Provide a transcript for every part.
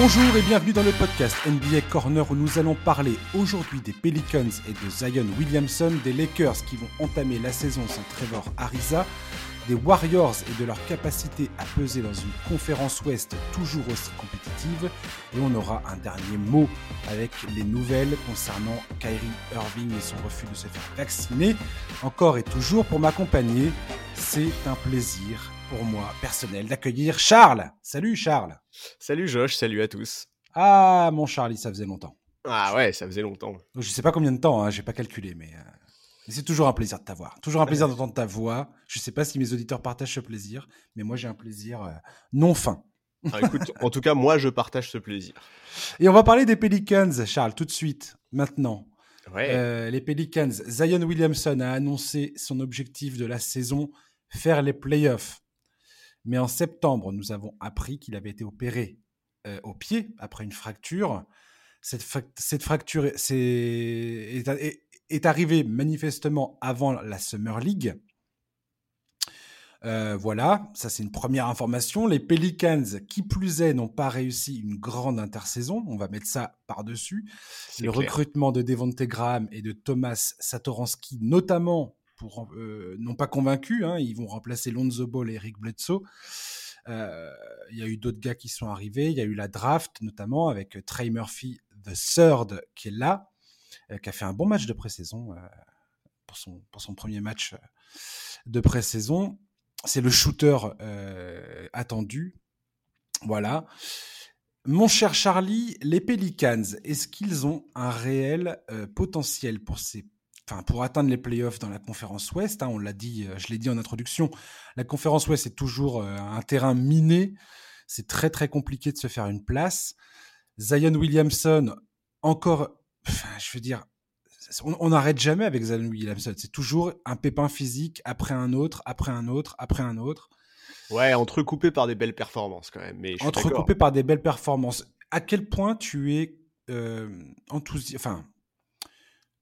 Bonjour et bienvenue dans le podcast NBA Corner où nous allons parler aujourd'hui des Pelicans et de Zion Williamson, des Lakers qui vont entamer la saison sans Trevor Ariza, des Warriors et de leur capacité à peser dans une conférence ouest toujours aussi compétitive. Et on aura un dernier mot avec les nouvelles concernant Kyrie Irving et son refus de se faire vacciner. Encore et toujours pour m'accompagner, c'est un plaisir pour moi personnel d'accueillir Charles. Salut Charles. Salut Josh, salut à tous. Ah mon Charlie, ça faisait longtemps. Ah ouais, ça faisait longtemps. Je sais pas combien de temps, hein, j'ai pas calculé, mais euh, c'est toujours un plaisir de t'avoir. Toujours un plaisir d'entendre ta voix. Je sais pas si mes auditeurs partagent ce plaisir, mais moi j'ai un plaisir euh, non fin. Ah, écoute, en tout cas, moi je partage ce plaisir. Et on va parler des Pelicans, Charles, tout de suite, maintenant. Ouais. Euh, les Pelicans, Zion Williamson a annoncé son objectif de la saison, faire les playoffs. Mais en septembre, nous avons appris qu'il avait été opéré euh, au pied après une fracture. Cette, cette fracture est, est, est, arrivée manifestement avant la Summer League. Euh, voilà, ça c'est une première information. Les Pelicans, qui plus est, n'ont pas réussi une grande intersaison. On va mettre ça par-dessus. Le clair. recrutement de Devonte Graham et de Thomas Satoransky, notamment, pour, euh, n'ont pas convaincu. Hein, ils vont remplacer Lonzo Ball et Eric Bledsoe. Il euh, y a eu d'autres gars qui sont arrivés. Il y a eu la draft, notamment avec Trey Murphy, the third, qui est là, euh, qui a fait un bon match de pré-saison euh, pour, son, premier match de pré-saison. C'est le shooter attendu. Voilà. Mon cher Charlie, les Pelicans, est-ce qu'ils ont un réel potentiel pour ces Enfin, pour atteindre les playoffs dans la conférence Ouest, hein, on l'a dit, euh, je l'ai dit en introduction, la conférence Ouest est toujours euh, un terrain miné. C'est très très compliqué de se faire une place. Zion Williamson, encore, enfin, je veux dire, on n'arrête jamais avec Zion Williamson. C'est toujours un pépin physique après un autre, après un autre, après un autre. Ouais, entrecoupé par des belles performances quand même. Mais entrecoupé par des belles performances. À quel point tu es euh, enthousiaste, enfin,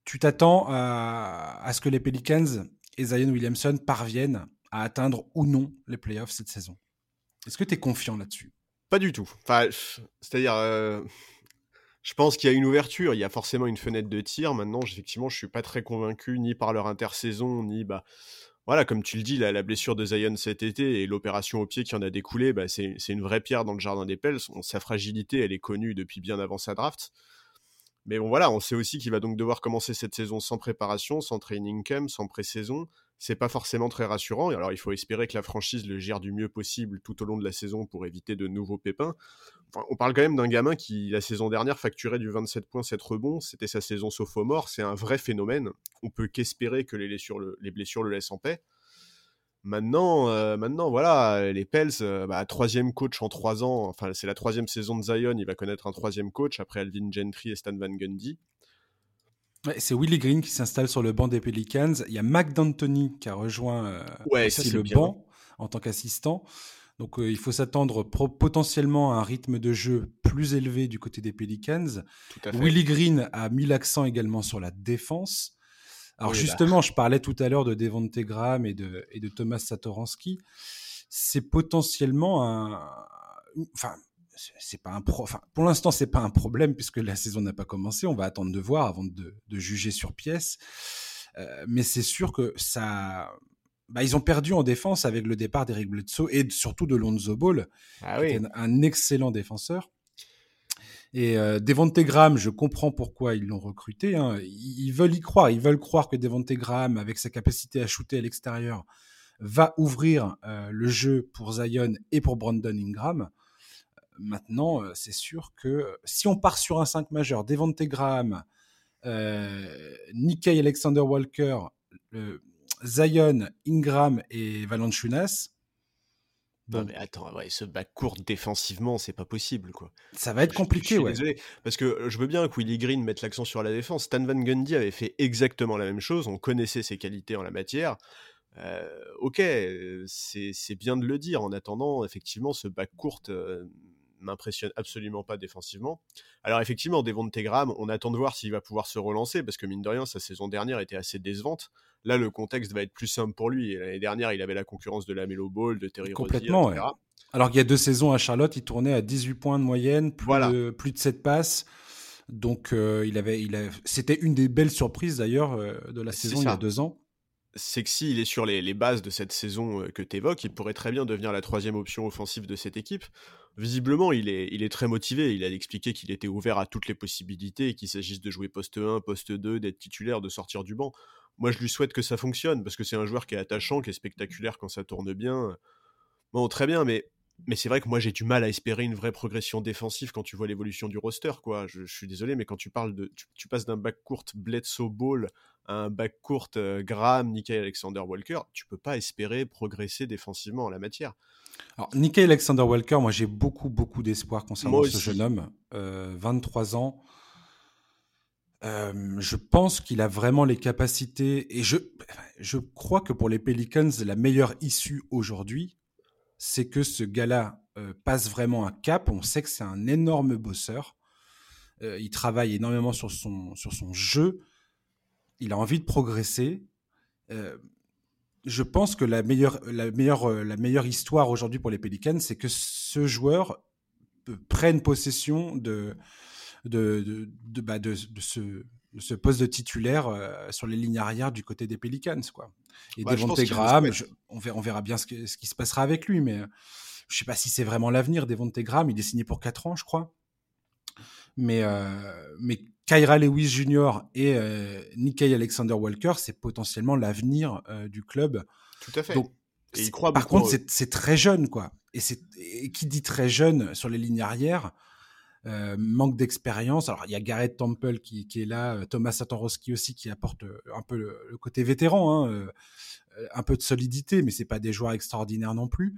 tu t'attends à, ce que les Pelicans et Zion Williamson parviennent à atteindre ou non les playoffs cette saison Est-ce que tu es confiant là-dessus? Pas du tout. Enfin, c'est-à-dire, euh, je pense qu'il y a une ouverture, il y a forcément une fenêtre de tir. Maintenant, effectivement, je suis pas très convaincu ni par leur intersaison, ni bah. Voilà, comme tu le dis, la, la blessure de Zion cet été et l'opération au pied qui en a découlé, bah, c'est une vraie pierre dans le jardin des Pels. Sa fragilité, elle est connue depuis bien avant sa draft. Mais bon, voilà, on sait aussi qu'il va donc devoir commencer cette saison sans préparation, sans training camp, sans pré-saison. C'est pas forcément très rassurant. Alors, il faut espérer que la franchise le gère du mieux possible tout au long de la saison pour éviter de nouveaux pépins. On parle quand même d'un gamin qui, la saison dernière, facturait du 27 points, 7 rebonds. C'était sa saison sophomore. C'est un vrai phénomène. On peut qu'espérer que les blessures le laissent en paix. Maintenant, euh, maintenant, voilà, les Pels, euh, bah, troisième coach en trois ans. Enfin, c'est la troisième saison de Zion. Il va connaître un troisième coach après Alvin Gentry et Stan Van Gundy. Ouais, c'est Willie Green qui s'installe sur le banc des Pelicans. Il y a Mac D'Antoni qui a rejoint euh, ouais, aussi ça, le bien. banc en tant qu'assistant. Donc, il faut s'attendre potentiellement à un rythme de jeu plus élevé du côté des Pelicans. Willie Green a mis l'accent également sur la défense. Alors oui, justement, bah. je parlais tout à l'heure de Devonte Graham et de, et de Thomas Satoransky. C'est potentiellement un, enfin, c'est pas un pro, enfin, pour l'instant, c'est pas un problème puisque la saison n'a pas commencé. On va attendre de voir avant de, de juger sur pièce. Euh, mais c'est sûr que ça, bah, ils ont perdu en défense avec le départ d'Eric Bledsoe et surtout de Lonzo Ball, ah qui oui. un excellent défenseur. Et euh, Devonte Graham, je comprends pourquoi ils l'ont recruté. Hein. Ils, veulent y croire. Ils veulent croire que Devonte Graham, avec sa capacité à shooter à l'extérieur, va ouvrir euh, le jeu pour Zion et pour Brandon Ingram. Maintenant, euh, c'est sûr que si on part sur un 5 majeur, Devonte Graham, euh, Nikkei Alexander Walker, Zion, Ingram et Valanciunas, Non mais attends, ouais, ce bac court défensivement, c'est pas possible quoi. Ça va être compliqué, je, je suis ouais. Désolé, parce que je veux bien que Willie Green mette l'accent sur la défense. Stan Van Gundy avait fait exactement la même chose. On connaissait ses qualités en la matière. Euh, ok, c'est bien de le dire. En attendant, effectivement, ce bac court, euh, m'impressionne absolument pas défensivement. Alors effectivement, Devon Graham, on attend de voir s'il va pouvoir se relancer, parce que mine de rien, sa saison dernière était assez décevante. Là, le contexte va être plus simple pour lui. L'année dernière, il avait la concurrence de la Melo Ball, de Terry Complètement, etc. Alors qu'il y a deux saisons à Charlotte, il tournait à 18 points de moyenne, plus, de, plus de 7 passes. Donc, euh, il avait, il c'était une des belles surprises d'ailleurs euh, de la saison il y a deux ans c'est que s'il est sur les, bases de cette saison euh, que tu évoques, il pourrait très bien devenir la troisième option offensive de cette équipe. Visiblement, il est, très motivé. Il a expliqué qu'il était ouvert à toutes les possibilités, qu'il s'agisse de jouer poste 1, poste 2, d'être titulaire, de sortir du banc. Moi, je lui souhaite que ça fonctionne, parce que c'est un joueur qui est attachant, qui est spectaculaire quand ça tourne bien. Bon, très bien, mais mais c'est vrai que moi j'ai du mal à espérer une vraie progression défensive quand tu vois l'évolution du roster quoi. Je, suis désolé mais quand tu parles de tu, passes d'un back court Bledsoe Ball un back court euh, Graham, Nikkei Alexander Walker, tu peux pas espérer progresser défensivement en la matière. Alors Nikkei Alexander Walker, moi j'ai beaucoup beaucoup d'espoir concernant ce jeune homme, 23 euh, ans. Euh, je pense qu'il a vraiment les capacités et je, je crois que pour les Pelicans, la meilleure issue aujourd'hui, c'est que ce gars-là euh, passe vraiment un cap. On sait que c'est un énorme bosseur. Il travaille énormément sur son, sur son jeu. Il a envie de progresser. Euh, je pense que la meilleure, la meilleure, la meilleure histoire aujourd'hui pour les Pelicans, c'est que ce joueur prenne possession de, de, de, de, bah, de ce, ce poste de titulaire sur les lignes arrière du côté des Pelicans. Quoi. Et bah, Graham, on, verra, on, verra, bien ce, ce, qui se passera avec lui, mais je ne sais pas si c'est vraiment l'avenir. Devonte Graham, il est signé pour 4 ans, je crois. Mais, mais Kyra Lewis Jr. et euh, Alexander Walker, c'est potentiellement l'avenir du club. Tout à fait. et il croit par contre, c'est très jeune, quoi. Et, et qui dit très jeune sur les lignes arrière, euh, manque d'expérience. Alors il y a Garrett Temple qui, est là, euh, Thomas Satorovski aussi qui apporte euh, un peu le, côté vétéran, hein, un peu de solidité, mais c'est pas des joueurs extraordinaires non plus.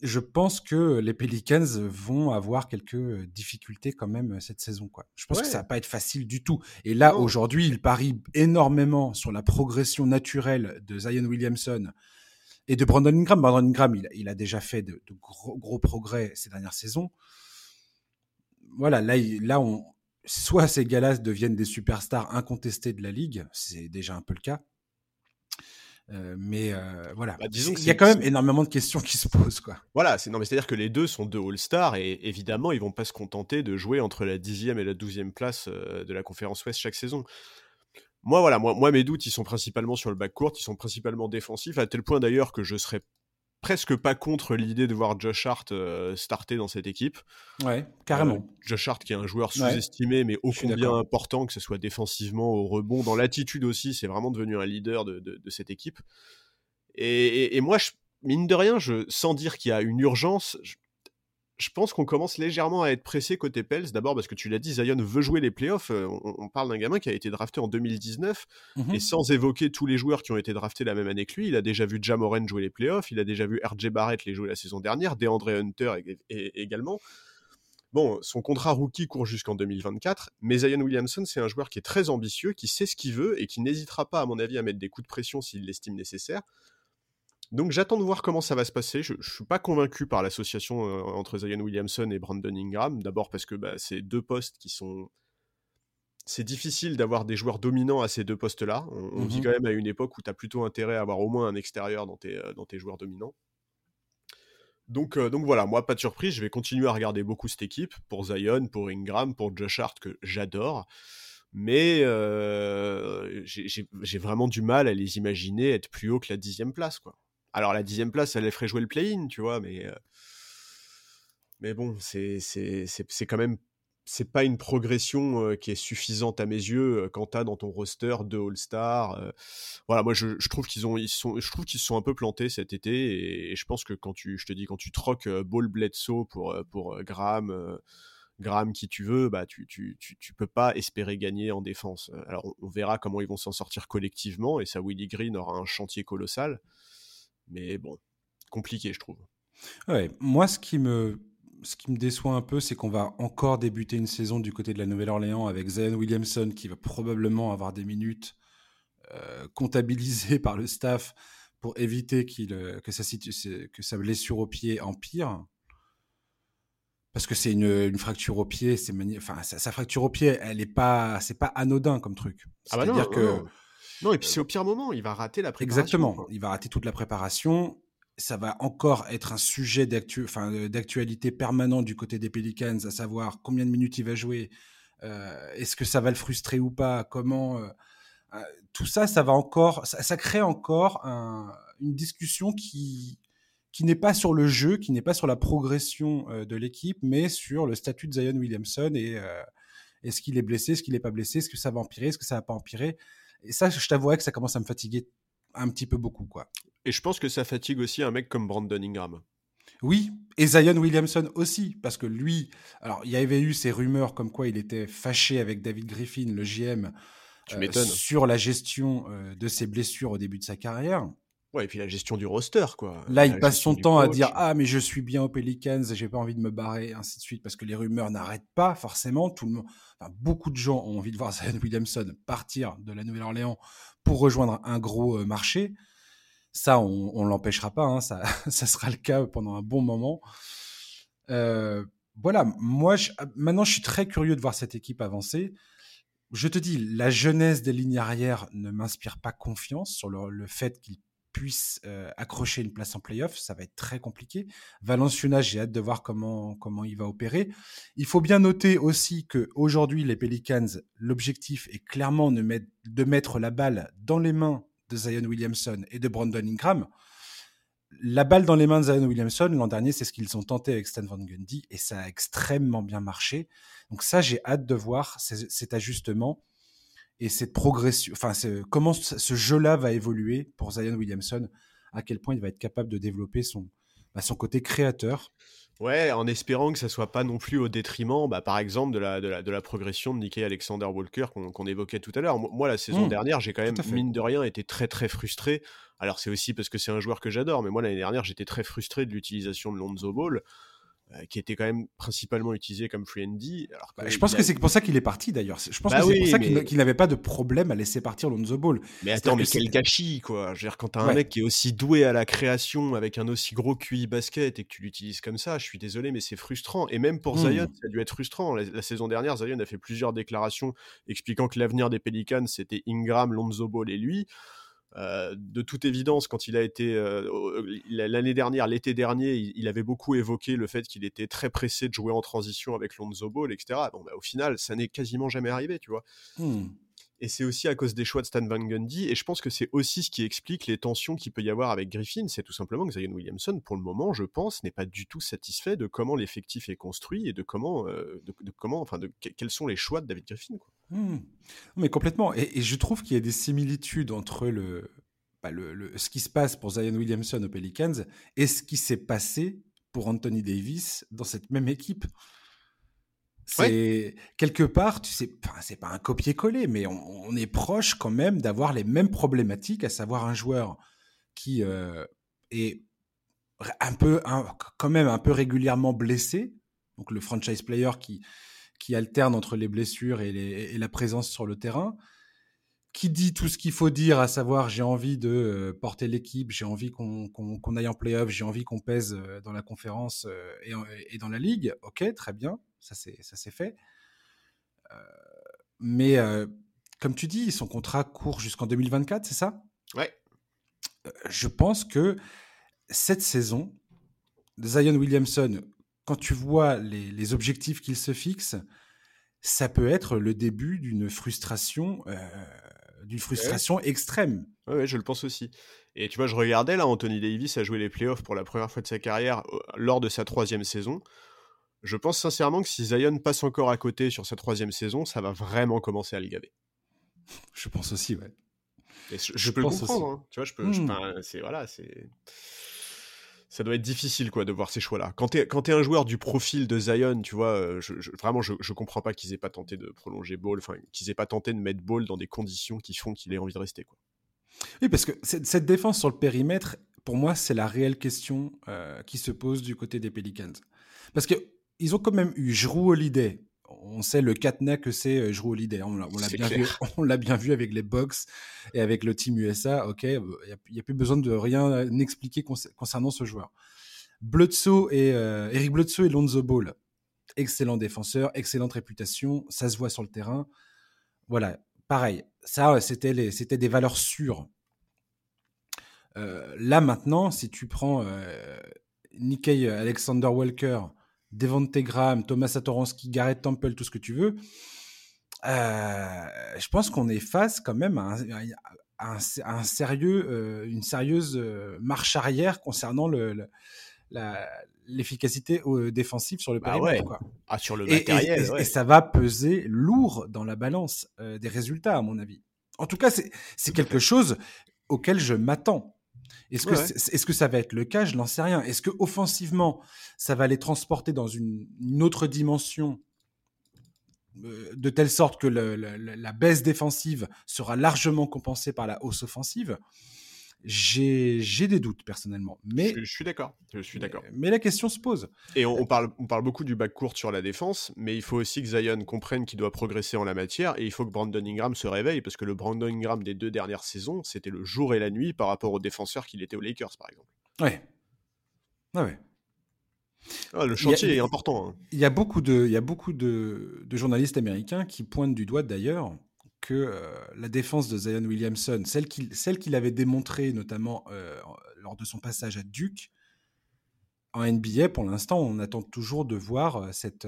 Je pense que les Pelicans vont avoir quelques difficultés quand même cette saison. Quoi. Je pense que ça va pas être facile du tout. Et là, aujourd'hui, il parie énormément sur la progression naturelle de Zion Williamson et de Brandon Ingram. Brandon Ingram, il, a déjà fait de, gros, gros, progrès ces dernières saisons voilà, là, là on, soit ces gars-là deviennent des superstars incontestés de la ligue, c'est déjà un peu le cas. Euh, mais euh, voilà, bah, il y a quand même énormément de questions qui se posent. Quoi. Voilà, c'est non, mais c'est-à-dire que les deux sont deux All-Stars et évidemment, ils vont pas se contenter de jouer entre la dixième et la douzième place euh, de la conférence Ouest chaque saison. Moi, voilà, moi, moi, mes doutes, ils sont principalement sur le back court, ils sont principalement défensifs, à tel point d'ailleurs que je serais presque pas contre l'idée de voir Josh Hart euh, starter dans cette équipe. Ouais, carrément. Euh, Josh Hart qui est un joueur sous-estimé, mais ô combien important, que ce soit défensivement, au rebond, dans l'attitude aussi, c'est vraiment devenu un leader de, de, cette équipe. Et, et, moi, je, mine de rien, je, sans dire qu'il y a une urgence, je pense qu'on commence légèrement à être pressé côté Pels. D'abord parce que tu l'as dit, Zion veut jouer les playoffs. Euh, on, parle d'un gamin qui a été drafté en 2019 mhm. et sans évoquer tous les joueurs qui ont été draftés la même année que lui, il a déjà vu Jamoren jouer les playoffs, il a déjà vu RJ Barrett les jouer la saison dernière, DeAndre Hunter également. Bon, son contrat rookie court jusqu'en 2024, mais Zion Williamson, c'est un joueur qui est très ambitieux, qui sait ce qu'il veut et qui n'hésitera pas, à mon avis, à mettre des coups de pression s'il l'estime nécessaire. Donc j'attends de voir comment ça va se passer. Je, ne suis pas convaincu par l'association euh, entre Zion Williamson et Brandon Ingram. D'abord parce que bah, c'est deux postes qui sont. C'est difficile d'avoir des joueurs dominants à ces deux postes-là. On, vit mmh quand même à une époque où tu as plutôt intérêt à avoir au moins un extérieur dans tes, euh, dans tes joueurs dominants. Donc, euh, donc voilà, moi, pas de surprise, je vais continuer à regarder beaucoup cette équipe, pour Zion, pour Ingram, pour Josh Hart, que j'adore. Mais j'ai vraiment du mal à les imaginer être plus haut que la dixième place. quoi. Alors la dixième place, elle les ferait jouer le play-in, tu vois, mais euh, mais bon, c'est c'est quand même c'est pas une progression euh, qui est suffisante à mes yeux euh, quand t'as dans ton roster deux All-Stars. voilà, moi je, trouve qu'ils ont ils sont je trouve qu'ils se sont un peu plantés cet été et, je pense que quand tu je te dis quand tu troques Ball Bledsoe pour pour Graham Graham qui tu veux, bah tu, tu, tu, peux pas espérer gagner en défense. Alors on, on verra comment ils vont s'en sortir collectivement et ça Willie Green aura un chantier colossal. Mais bon, compliqué, je trouve. Ouais, moi, ce qui me, ce qui me déçoit un peu, c'est qu'on va encore débuter une saison du côté de la Nouvelle-Orléans avec Zion Williamson qui va probablement avoir des minutes euh, comptabilisées par le staff pour éviter qu'il, euh, que, sa que sa blessure au pied empire. parce que c'est une, fracture au pied, c'est enfin sa, fracture au pied, elle est pas, c'est pas anodin comme truc. Ah bah que non, et puis c'est au pire moment, il va rater la préparation. Exactement, il va rater toute la préparation. Ça va encore être un sujet d'actualité permanent du côté des Pelicans, à savoir combien de minutes il va jouer, euh, est-ce que ça va le frustrer ou pas, comment. Euh, euh, tout ça, ça va encore, ça, crée encore une discussion qui, qui n'est pas sur le jeu, qui n'est pas sur la progression de l'équipe, mais sur le statut de Zion Williamson et est-ce qu'il est blessé, est-ce qu'il n'est pas blessé, est-ce que ça va empirer, est-ce que ça va pas empirer. Et ça, je t'avouerais que ça commence à me fatiguer un petit peu beaucoup, quoi. Et je pense que ça fatigue aussi un mec comme Brandon Ingram. Oui, et Zion Williamson aussi, parce que lui, alors il y avait eu ces rumeurs comme quoi il était fâché avec David Griffin, le GM, euh, sur la gestion euh, de ses blessures au début de sa carrière. Ouais, et puis la gestion du roster, quoi. Là, il passe son temps à dire Ah, mais je suis bien aux Pelicans, j'ai pas envie de me barrer, ainsi de suite, parce que les rumeurs n'arrêtent pas, forcément. Tout le monde, beaucoup de gens ont envie de voir Zion Williamson partir de la Nouvelle-Orléans pour rejoindre un gros euh, marché. Ça, on, ne l'empêchera pas, hein, ça, ça sera le cas pendant un bon moment. Euh, voilà, moi, maintenant, je suis très curieux de voir cette équipe avancer. Je te dis, la jeunesse des lignes arrière ne m'inspire pas confiance sur le, le fait qu'ils puisse euh, accrocher une place en playoff. Ça va être très compliqué. Valenciuna, j'ai hâte de voir comment, comment il va opérer. Il faut bien noter aussi que aujourd'hui les Pelicans, l'objectif est clairement de mettre, de mettre la balle dans les mains de Zion Williamson et de Brandon Ingram. La balle dans les mains de Zion Williamson, l'an dernier, c'est ce qu'ils ont tenté avec Stan Van Gundy et ça a extrêmement bien marché. Donc ça, j'ai hâte de voir cet ajustement et cette progression, enfin, comment ce jeu-là va évoluer pour Zion Williamson, à quel point il va être capable de développer son, bah, son côté créateur. Ouais, en espérant que ça soit pas non plus au détriment, bah, par exemple, de la, de la, de la progression de Nikkei Alexander Walker qu'on évoquait tout à l'heure. Moi, la saison mmh. dernière, j'ai quand même, mine de rien, été très très frustré. Alors, c'est aussi parce que c'est un joueur que j'adore, mais moi, l'année dernière, j'étais très frustré de l'utilisation de Lonzo Ball. Euh, qui était quand même principalement utilisé comme free Alors bah, je pense que c'est pour ça qu'il est parti d'ailleurs. Je pense bah que c'est pour ça qu'il n'avait pas de problème à laisser partir Lonzo Ball. Mais attends, mais quel gâchis quoi. Je veux dire, quand t'as un mec qui est aussi doué à la création avec un aussi gros QI basket et que tu l'utilises comme ça, je suis désolé, mais c'est frustrant. Et même pour Zion, hmm. ça a dû être frustrant. La, saison dernière, Zion a fait plusieurs déclarations expliquant que l'avenir des Pelicans c'était Ingram, Lonzo Ball et lui. Euh, de toute évidence, quand il a été euh, l'année dernière, l'été dernier, il, avait beaucoup évoqué le fait qu'il était très pressé de jouer en transition avec Lonzo Ball, etc. Bon, bah, au final, ça n'est quasiment jamais arrivé, tu vois. Hmm. Et c'est aussi à cause des choix de Stan Van Gundy. Et je pense que c'est aussi ce qui explique les tensions qu'il peut y avoir avec Griffin. C'est tout simplement que Zion Williamson, pour le moment, je pense, n'est pas du tout satisfait de comment l'effectif est construit et de comment, euh, de, comment, enfin, quels sont les choix de David Griffin. Mmh. Mais complètement. Et, je trouve qu'il y a des similitudes entre bah, le, ce qui se passe pour Zion Williamson aux Pelicans et ce qui s'est passé pour Anthony Davis dans cette même équipe. C'est quelque part, tu sais, c'est pas un copier-coller, mais on, est proche quand même d'avoir les mêmes problématiques, à savoir un joueur qui euh, est un peu, quand même un peu régulièrement blessé, donc le franchise player qui alterne entre les blessures et, la présence sur le terrain, qui dit tout ce qu'il faut dire, à savoir j'ai envie de euh, porter l'équipe, j'ai envie qu'on aille en playoff, j'ai envie qu'on pèse euh, dans la conférence euh, et, dans la ligue. Ok, très bien, ça c'est fait. mais comme tu dis, son contrat court jusqu'en 2024, c'est ça? Ouais. je pense que cette saison, Zion Williamson quand tu vois les, objectifs qu'il se fixe, ça peut être le début d'une frustration, euh, d'une frustration extrême. Oui, je le pense aussi. Et tu vois, je regardais là, Anthony Davis a joué les playoffs pour la première fois de sa carrière euh, lors de sa troisième saison. Je pense sincèrement que si Zion passe encore à côté sur sa troisième saison, ça va vraiment commencer à le gaver. Je pense aussi, ouais. je, peux le comprendre. Hein. Tu vois, je peux. Hmm. c'est voilà, c'est ça doit être difficile quoi de voir ces choix-là. Quand tu es, un joueur du profil de Zion, tu vois, euh, je, vraiment je, je comprends pas qu'ils aient pas tenté de prolonger Ball, enfin qu'ils aient pas tenté de mettre Ball dans des conditions qui font qu'il ait envie de rester quoi. Oui, parce que cette, défense sur le périmètre, pour moi, c'est la réelle question euh, qui se pose du côté des Pelicans. Parce que ils ont quand même eu Jrue Holiday, on sait le cadenas que c'est euh, Drew Holiday. On, l'a bien vu, on l'a bien vu avec les Bucks et avec le team USA. Ok, il n'y a, plus besoin de rien expliquer concernant ce joueur. Bledsoe et euh, Eric Bledsoe et Lonzo Ball. excellent défenseur, excellente réputation, ça se voit sur le terrain. Voilà, pareil, ça, c'était, c'était des valeurs sûres. Euh, là, maintenant, si tu prends euh, Nikkei Alexander Walker, Devonte Graham, Thomas Satoransky, Garrett Temple, tout ce que tu veux, euh, je pense qu'on est face quand même à un, sérieux, une sérieuse marche arrière concernant le, l'efficacité défensive sur le bah périmètre. Ah, sur le matériel. Et, ça va peser lourd dans la balance des résultats, à mon avis. En tout cas, c'est quelque chose auquel je m'attends. Est-ce que, est, que, ça va être le cas? Je n'en sais rien. Est-ce que offensivement, ça va les transporter dans une, autre dimension euh, de telle sorte que la baisse défensive sera largement compensée par la hausse offensive? J'ai des doutes personnellement. Mais je, suis d'accord. Je suis d'accord. Mais, la question se pose. Et on, parle, on parle beaucoup du bac court sur la défense, mais il faut aussi que Zion comprenne qu'il doit progresser en la matière et il faut que Brandon Ingram se réveille parce que le Brandon Ingram des deux dernières saisons, c'était le jour et la nuit par rapport aux défenseurs qu'il était aux Lakers, par exemple. Ouais. Ah ouais. Ah, le chantier est important. Hein. Il y a beaucoup, de, il y a beaucoup de, de journalistes américains qui pointent du doigt d'ailleurs que euh, la défense de Zion Williamson, celle qu'il celle qu'il avait démontrée notamment euh, lors de son passage à Duke, en NBA, pour l'instant, on attend toujours de voir euh, cette,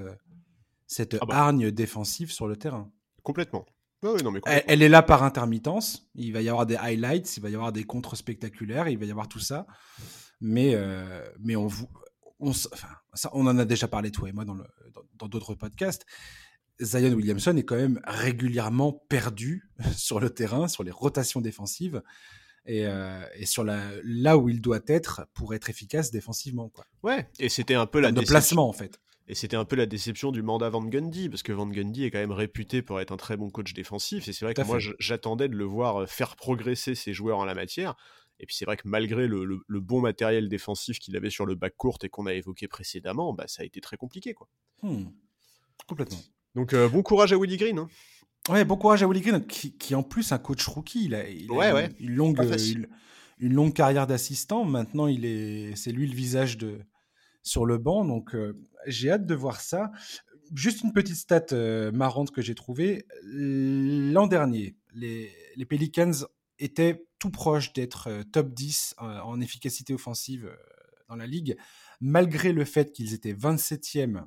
cette ah bah. hargne défensive sur le terrain. Complètement. non, mais Elle, est là par intermittence. Il va y avoir des highlights, il va y avoir des contres spectaculaires, il va y avoir tout ça. Mais, mais on, on, enfin, ça, on en a déjà parlé, toi et moi, dans d'autres dans, podcasts. Zion Williamson est quand même régulièrement perdu sur le terrain, sur les rotations défensives. Et, euh, sur la, là où il doit être pour être efficace défensivement. Quoi. Ouais, et c'était un peu la de placement en fait. Et c'était un peu la déception du mandat Van Gundy, parce que Van Gundy est quand même réputé pour être un très bon coach défensif, et c'est vrai que moi j'attendais de le voir euh, faire progresser ses joueurs en la matière. Et puis c'est vrai que malgré le, bon matériel défensif qu'il avait sur le bac court et qu'on a évoqué précédemment, bah, ça a été très compliqué. quoi. Hmm. Complètement. Donc euh, bon courage à Willy Green. Hein. Ouais, bon courage à Willy Green, qui, qui en plus un coach rookie. Il a, Une, longue, une, longue carrière d'assistant. Maintenant, il est, c'est lui le visage de sur le banc. Donc euh, j'ai hâte de voir ça. Juste une petite stat euh, marrante que j'ai trouvée. L'an dernier, les, les, Pelicans étaient tout proches d'être top 10 en efficacité offensive dans la ligue, malgré le fait qu'ils étaient 27e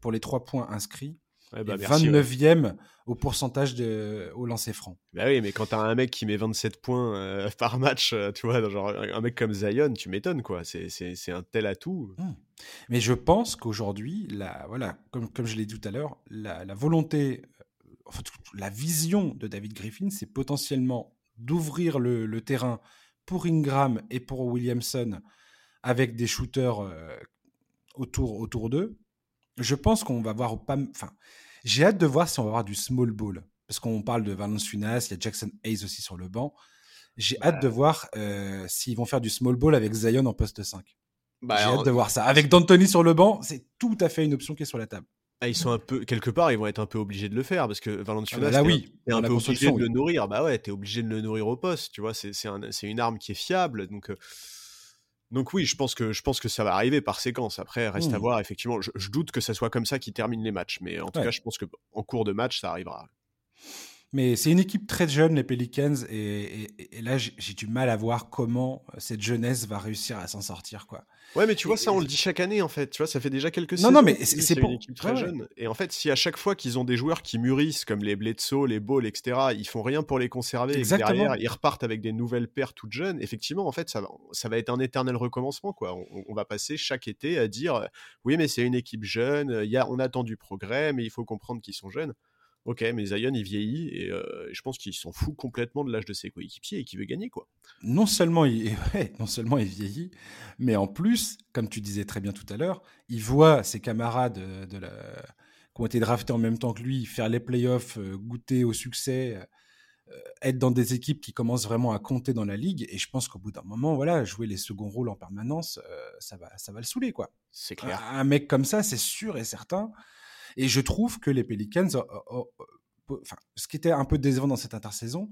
pour les trois points inscrits 29e bah, au pourcentage de, au lancer franc. Bah oui, mais quand tu as un mec qui met 27 points euh, par match, euh, tu vois, genre un mec comme Zion, tu m'étonnes, quoi. C'est un tel atout. Mmh. Mais je pense qu'aujourd'hui, voilà, comme, comme je l'ai dit tout à l'heure, la, volonté, euh, la vision de David Griffin, c'est potentiellement d'ouvrir le, terrain pour Ingram et pour Williamson avec des shooters autour, autour d'eux. Je pense qu'on va voir pas. Enfin, j'ai hâte de voir si on va avoir du small ball. Parce qu'on parle de Valence Funas, il y a Jackson Hayes aussi sur le banc. J'ai hâte de voir euh, s'ils vont faire du small ball avec Zion en poste 5. Bah, J'ai hâte de voir ça. Avec D'Antoni sur le banc, c'est tout à fait une option qui est sur la table. Ah, ils sont un peu quelque part, ils vont être un peu obligés de le faire parce que Valenciunas, ah bah oui, est un, peu obligé de le nourrir. Bah ouais, t'es obligé de le nourrir au poste, tu vois. C'est une arme qui est fiable, donc euh, donc oui, je pense que je pense que ça va arriver par séquence. Après, reste à mmh. voir. Effectivement, je, doute que ça soit comme ça qui termine les matchs, mais en tout cas, je pense que en cours de match, ça arrivera. Mais c'est une équipe très jeune, les Pelicans, et, là, j'ai du mal à voir comment euh, cette jeunesse va réussir à s'en sortir, quoi. Ouais, mais tu vois, ça, on le dit chaque année, en fait. Tu vois, ça fait déjà quelques non, Non, mais c'est pour... une équipe très jeune. Et en fait, si à chaque fois qu'ils ont des joueurs qui mûrissent, comme les Bledsoe, les Ball, etc., ils font rien pour les conserver, et derrière, ils repartent avec des nouvelles paires toutes jeunes, effectivement, en fait, ça va, ça va être un éternel recommencement, quoi. On, va passer chaque été à dire, oui, mais c'est une équipe jeune, y a, on attend du progrès, mais il faut comprendre qu'ils sont jeunes. Ok, mais Zion, il vieillit euh, et je pense qu'il s'en fout complètement de l'âge de ses coéquipiers et qu'il veut gagner, quoi. Non seulement, il, non seulement il vieillit, mais en plus, comme tu disais très bien tout à l'heure, il voit ses camarades euh, de la... qui ont été draftés en même temps que lui faire les playoffs, euh, goûter au succès, être dans des équipes qui commencent vraiment à compter dans la ligue. Et je pense qu'au bout d'un moment, voilà, jouer les seconds rôles en permanence, ça, va, ça va le saouler, quoi. C'est clair. Un mec comme ça, c'est sûr et certain. Et je trouve que les Pelicans, enfin, ce qui était un peu décevant dans cette intersaison,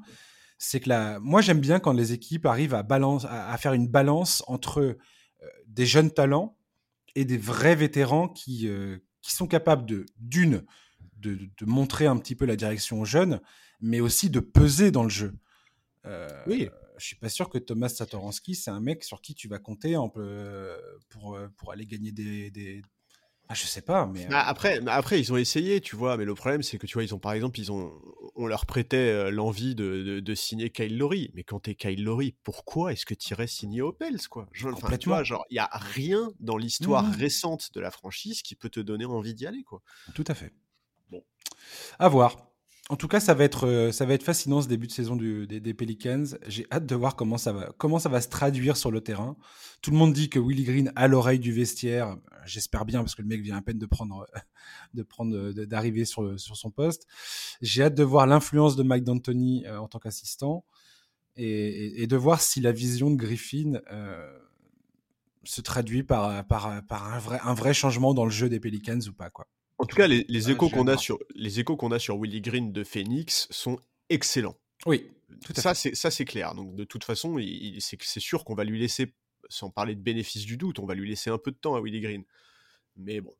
c'est que la, moi j'aime bien quand les équipes arrivent à, balance, à, faire une balance entre euh, des jeunes talents et des vrais vétérans qui, euh, qui sont capables de, d'une, de, de, montrer un petit peu la direction aux jeunes, mais aussi de peser dans le jeu. Euh, oui. Je suis pas sûr que Thomas Satoransky, c'est un mec sur qui tu vas compter en, pour, pour aller gagner des, des, ah, je sais pas, mais. Bah, après, après, ils ont essayé, tu vois, mais le problème, c'est que, tu vois, ils ont, par exemple, ils ont, on leur prêtait l'envie de, de, signer Kyle Lowry. Mais quand t'es Kyle Lowry, pourquoi est-ce que tu irais signer aux Pels, quoi enfin, Tu vois, genre, il y a rien dans l'histoire mmh récente de la franchise qui peut te donner envie d'y aller, quoi. Tout à fait. Bon. À voir. En tout cas, ça va être, euh, ça va être fascinant ce début de saison des, Pelicans. J'ai hâte de voir comment ça, va, comment ça va se traduire sur le terrain. Tout le monde dit que Willie Green a l'oreille du vestiaire. J'espère bien parce que le mec vient à peine de prendre, de prendre, d'arriver sur, sur son poste. J'ai hâte de voir l'influence de Mike D'Antoni euh, en tant qu'assistant et, de voir si la vision de Griffin euh, se traduit par, par, par un, vrai, un vrai changement dans le jeu des Pelicans ou pas, quoi. En tout cas, les, échos qu'on a sur les échos qu'on a sur Willie Green de Phoenix sont excellents. Oui, ça c'est ça c'est clair. Donc de toute façon, c'est sûr qu'on va lui laisser, sans parler de bénéfice du doute, on va lui laisser un peu de temps à Willie Green. Mais bon,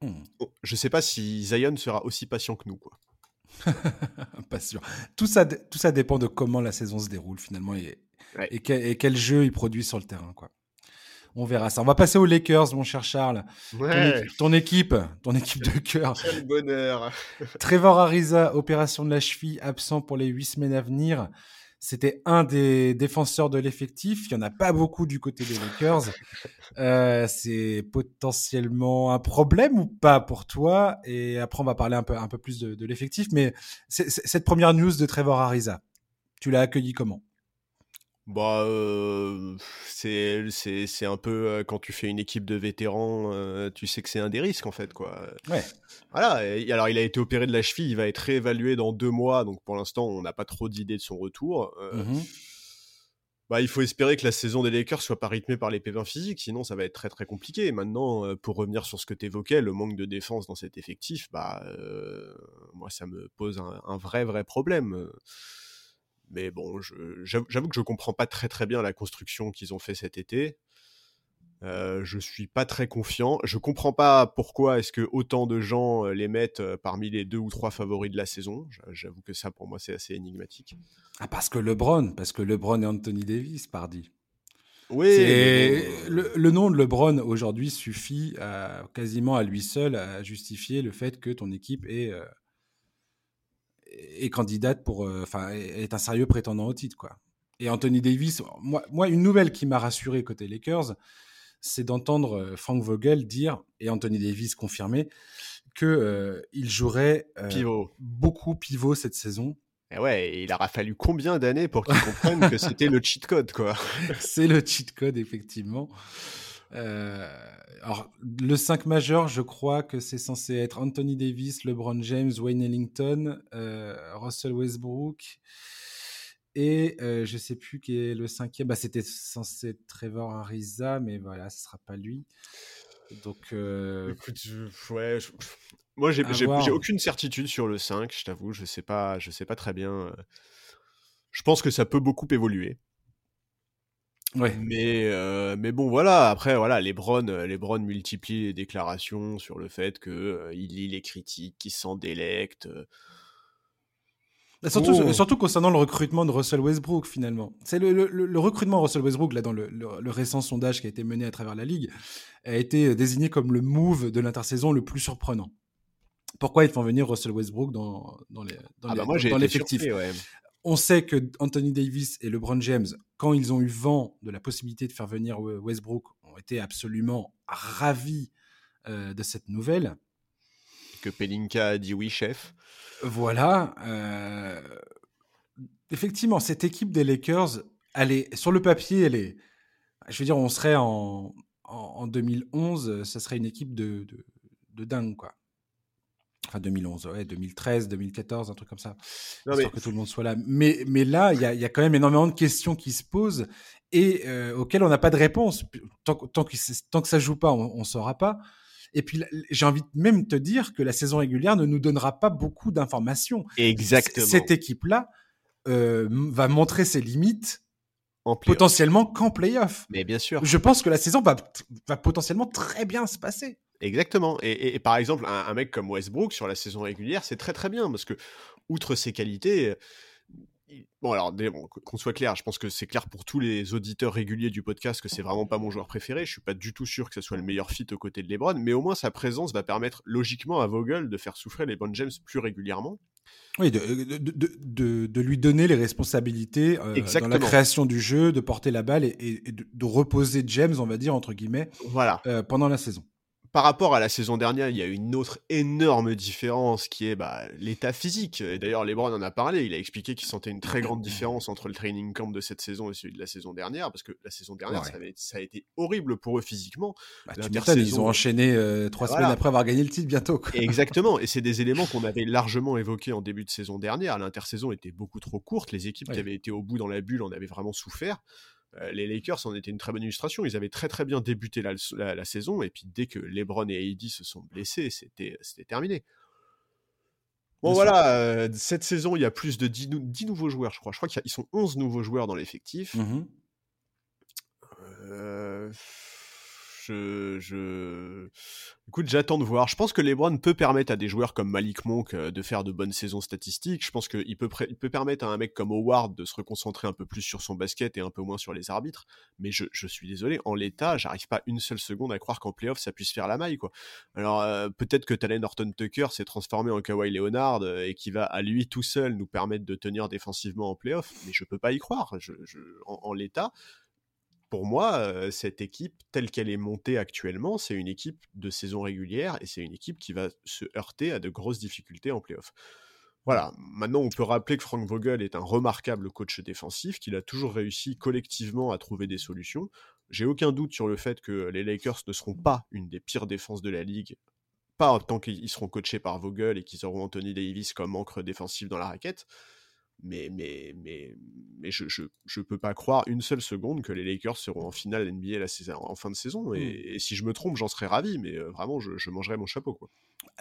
hmm. je sais pas si Zion sera aussi patient que nous, quoi. pas sûr. Tout ça, tout ça dépend de comment la saison se déroule finalement et, et, et quel jeu il produit sur le terrain, quoi. On verra ça. On va passer aux Lakers, mon cher Charles. Ton, équipe, ton équipe de cœur. Quel bonheur. Trevor Ariza, opération de la cheville, absent pour les huit semaines à venir. C'était un des défenseurs de l'effectif. Il n'y en a pas beaucoup du côté des Lakers. Euh, c'est potentiellement un problème ou pas pour toi? Et après, on va parler un peu, un peu plus de, de l'effectif. Mais cette première news de Trevor Ariza, tu l'as accueilli comment? Bah, c'est c'est un peu quand tu fais une équipe de vétérans, tu sais que c'est un des risques en fait quoi. Ouais. Voilà. Et, alors il a été opéré de la cheville, il va être réévalué dans deux mois, donc pour l'instant on n'a pas trop d'idées de son retour. Mmh bah, il faut espérer que la saison des Lakers soit pas rythmée par les pépins physiques, sinon ça va être très très compliqué. Maintenant, pour revenir sur ce que tu évoquais, le manque de défense dans cet effectif, bah, moi ça me pose un, un vrai vrai problème. Mais bon, j'avoue que je comprends pas très très bien la construction qu'ils ont fait cet été. Euh, je suis pas très confiant. Je comprends pas pourquoi est-ce que autant de gens euh, les mettent euh, parmi les deux ou trois favoris de la saison. J'avoue que ça pour moi c'est assez énigmatique. Ah parce que LeBron, parce que LeBron et Anthony Davis, pardi. Oui. Le, nom de LeBron aujourd'hui suffit quasiment à lui seul à justifier le fait que ton équipe est est candidate pour, euh, enfin, est un sérieux prétendant au titre, quoi. Et Anthony Davis, moi, moi une nouvelle qui m'a rassuré côté Lakers, c'est d'entendre euh, Frank Vogel dire, et Anthony Davis confirmer, que euh, il jouerait pivot. beaucoup pivot cette saison. Et ouais, il aura fallu combien d'années pour qu'il comprenne que c'était le cheat code, quoi? c'est le cheat code, effectivement. Euh, alors, le 5 majeur, je crois que c'est censé être Anthony Davis, LeBron James, Wayne Ellington, euh, Russell Westbrook. Et euh, je sais plus qui est le cinquième. Bah, C'était censé être Trevor Ariza, mais voilà, ce sera pas lui. Donc, Écoute, ouais, moi, j'ai aucune certitude sur le 5, je t'avoue. Je sais pas, je sais pas très bien. Je pense que ça peut beaucoup évoluer. Ouais. Mais, euh, mais bon, voilà. Après, voilà, Lebron, euh, Lebron multiplie les déclarations sur le fait qu'il euh, il lit les critiques, qu'il s'en délecte. Bah, surtout, surtout concernant le recrutement de Russell Westbrook, finalement. C'est le, le, recrutement de Russell Westbrook, là, dans le, le, récent sondage qui a été mené à travers la Ligue, a été désigné comme le move de l'intersaison le plus surprenant. Pourquoi ils font venir Russell Westbrook dans, dans ah bah l'effectif? ouais on sait que Anthony Davis et LeBron James, quand ils ont eu vent de la possibilité de faire venir Westbrook, ont été absolument ravis euh, de cette nouvelle. Que Pelinka a dit oui, chef. Voilà. Euh, effectivement, cette équipe des Lakers, elle est, sur le papier, elle est. Je veux dire, on serait en, en, 2011, ça serait une équipe de, de, de dingue, quoi. Enfin, 2011, ouais, 2013, 2014, un truc comme ça. Non, histoire que tout le monde soit là. Mais, mais là, il y a, y a, quand même énormément de questions qui se posent et euh, auxquelles on n'a pas de réponse. Tant, tant, que, tant que ça joue pas, on ne saura pas. Et puis, j'ai envie de même te dire que la saison régulière ne nous donnera pas beaucoup d'informations. Exactement. Cette équipe-là euh, va montrer ses limites en potentiellement qu'en playoff. Mais bien sûr. Je pense que la saison va, va potentiellement très bien se passer. Exactement. Et, par exemple, un, mec comme Westbrook sur la saison régulière, c'est très très bien parce que, outre ses qualités, Bon, alors, qu'on soit clair, je pense que c'est clair pour tous les auditeurs réguliers du podcast que c'est vraiment pas mon joueur préféré. Je suis pas du tout sûr que ce soit le meilleur fit aux côtés de LeBron, mais au moins sa présence va permettre logiquement à Vogel de faire souffrir les LeBron James plus régulièrement. Oui, de, de, de, lui donner les responsabilités euh, dans la création du jeu, de porter la balle et, de, reposer James, on va dire, entre guillemets, voilà. Euh, pendant la saison par rapport à la saison dernière, il y a une autre énorme différence qui est bah, l'état physique. Et d'ailleurs, Lebron en a parlé. Il a expliqué qu'il sentait une très grande différence entre le training camp de cette saison et celui de la saison dernière, parce que la saison dernière, ça, a été horrible pour eux physiquement. Bah, ils ont enchaîné euh, trois semaines après avoir gagné le titre bientôt. Exactement. Et c'est des éléments qu'on avait largement évoqués en début de saison dernière. L'intersaison était beaucoup trop courte. Les équipes qui avaient été au bout dans la bulle en avaient vraiment souffert. Euh, les Lakers en étaient une très bonne illustration. Ils avaient très très bien débuté la, saison, et puis dès que LeBron et AD se sont blessés, c'était terminé. Bon voilà, euh, cette saison, il y a plus de 10, nouveaux joueurs, je crois. Je crois qu'ils sont 11 nouveaux joueurs dans l'effectif. Mmh euh, je, Écoute, j'attends de voir. Je pense que LeBron peut permettre à des joueurs comme Malik Monk euh, de faire de bonnes saisons statistiques. Je pense qu'il peut, permettre à un mec comme Howard de se reconcentrer un peu plus sur son basket et un peu moins sur les arbitres. Mais je, suis désolé, en l'état, j'arrive pas une seule seconde à croire qu'en playoff, ça puisse faire la maille. Alors, euh, peut-être que Talen Horton Tucker s'est transformé en Kawhi Leonard euh, et qui va à lui tout seul nous permettre de tenir défensivement en playoff. Mais je peux pas y croire. en l'état, pour moi, cette équipe, telle qu'elle est montée actuellement, c'est une équipe de saison régulière et c'est une équipe qui va se heurter à de grosses difficultés en playoff. Voilà, maintenant on peut rappeler que Frank Vogel est un remarquable coach défensif, qu'il a toujours réussi collectivement à trouver des solutions. J'ai aucun doute sur le fait que les Lakers ne seront pas une des pires défenses de la ligue, pas tant qu'ils seront coachés par Vogel et qu'ils auront Anthony Davis comme encre défensive dans la raquette mais, mais, mais, mais je, je, je, peux pas croire une seule seconde que les Lakers seront en finale NBA la saison, en fin de saison. Et, mmh. si je me trompe, j'en serais ravi, mais euh, vraiment, je, je, mangerai mon chapeau. Quoi.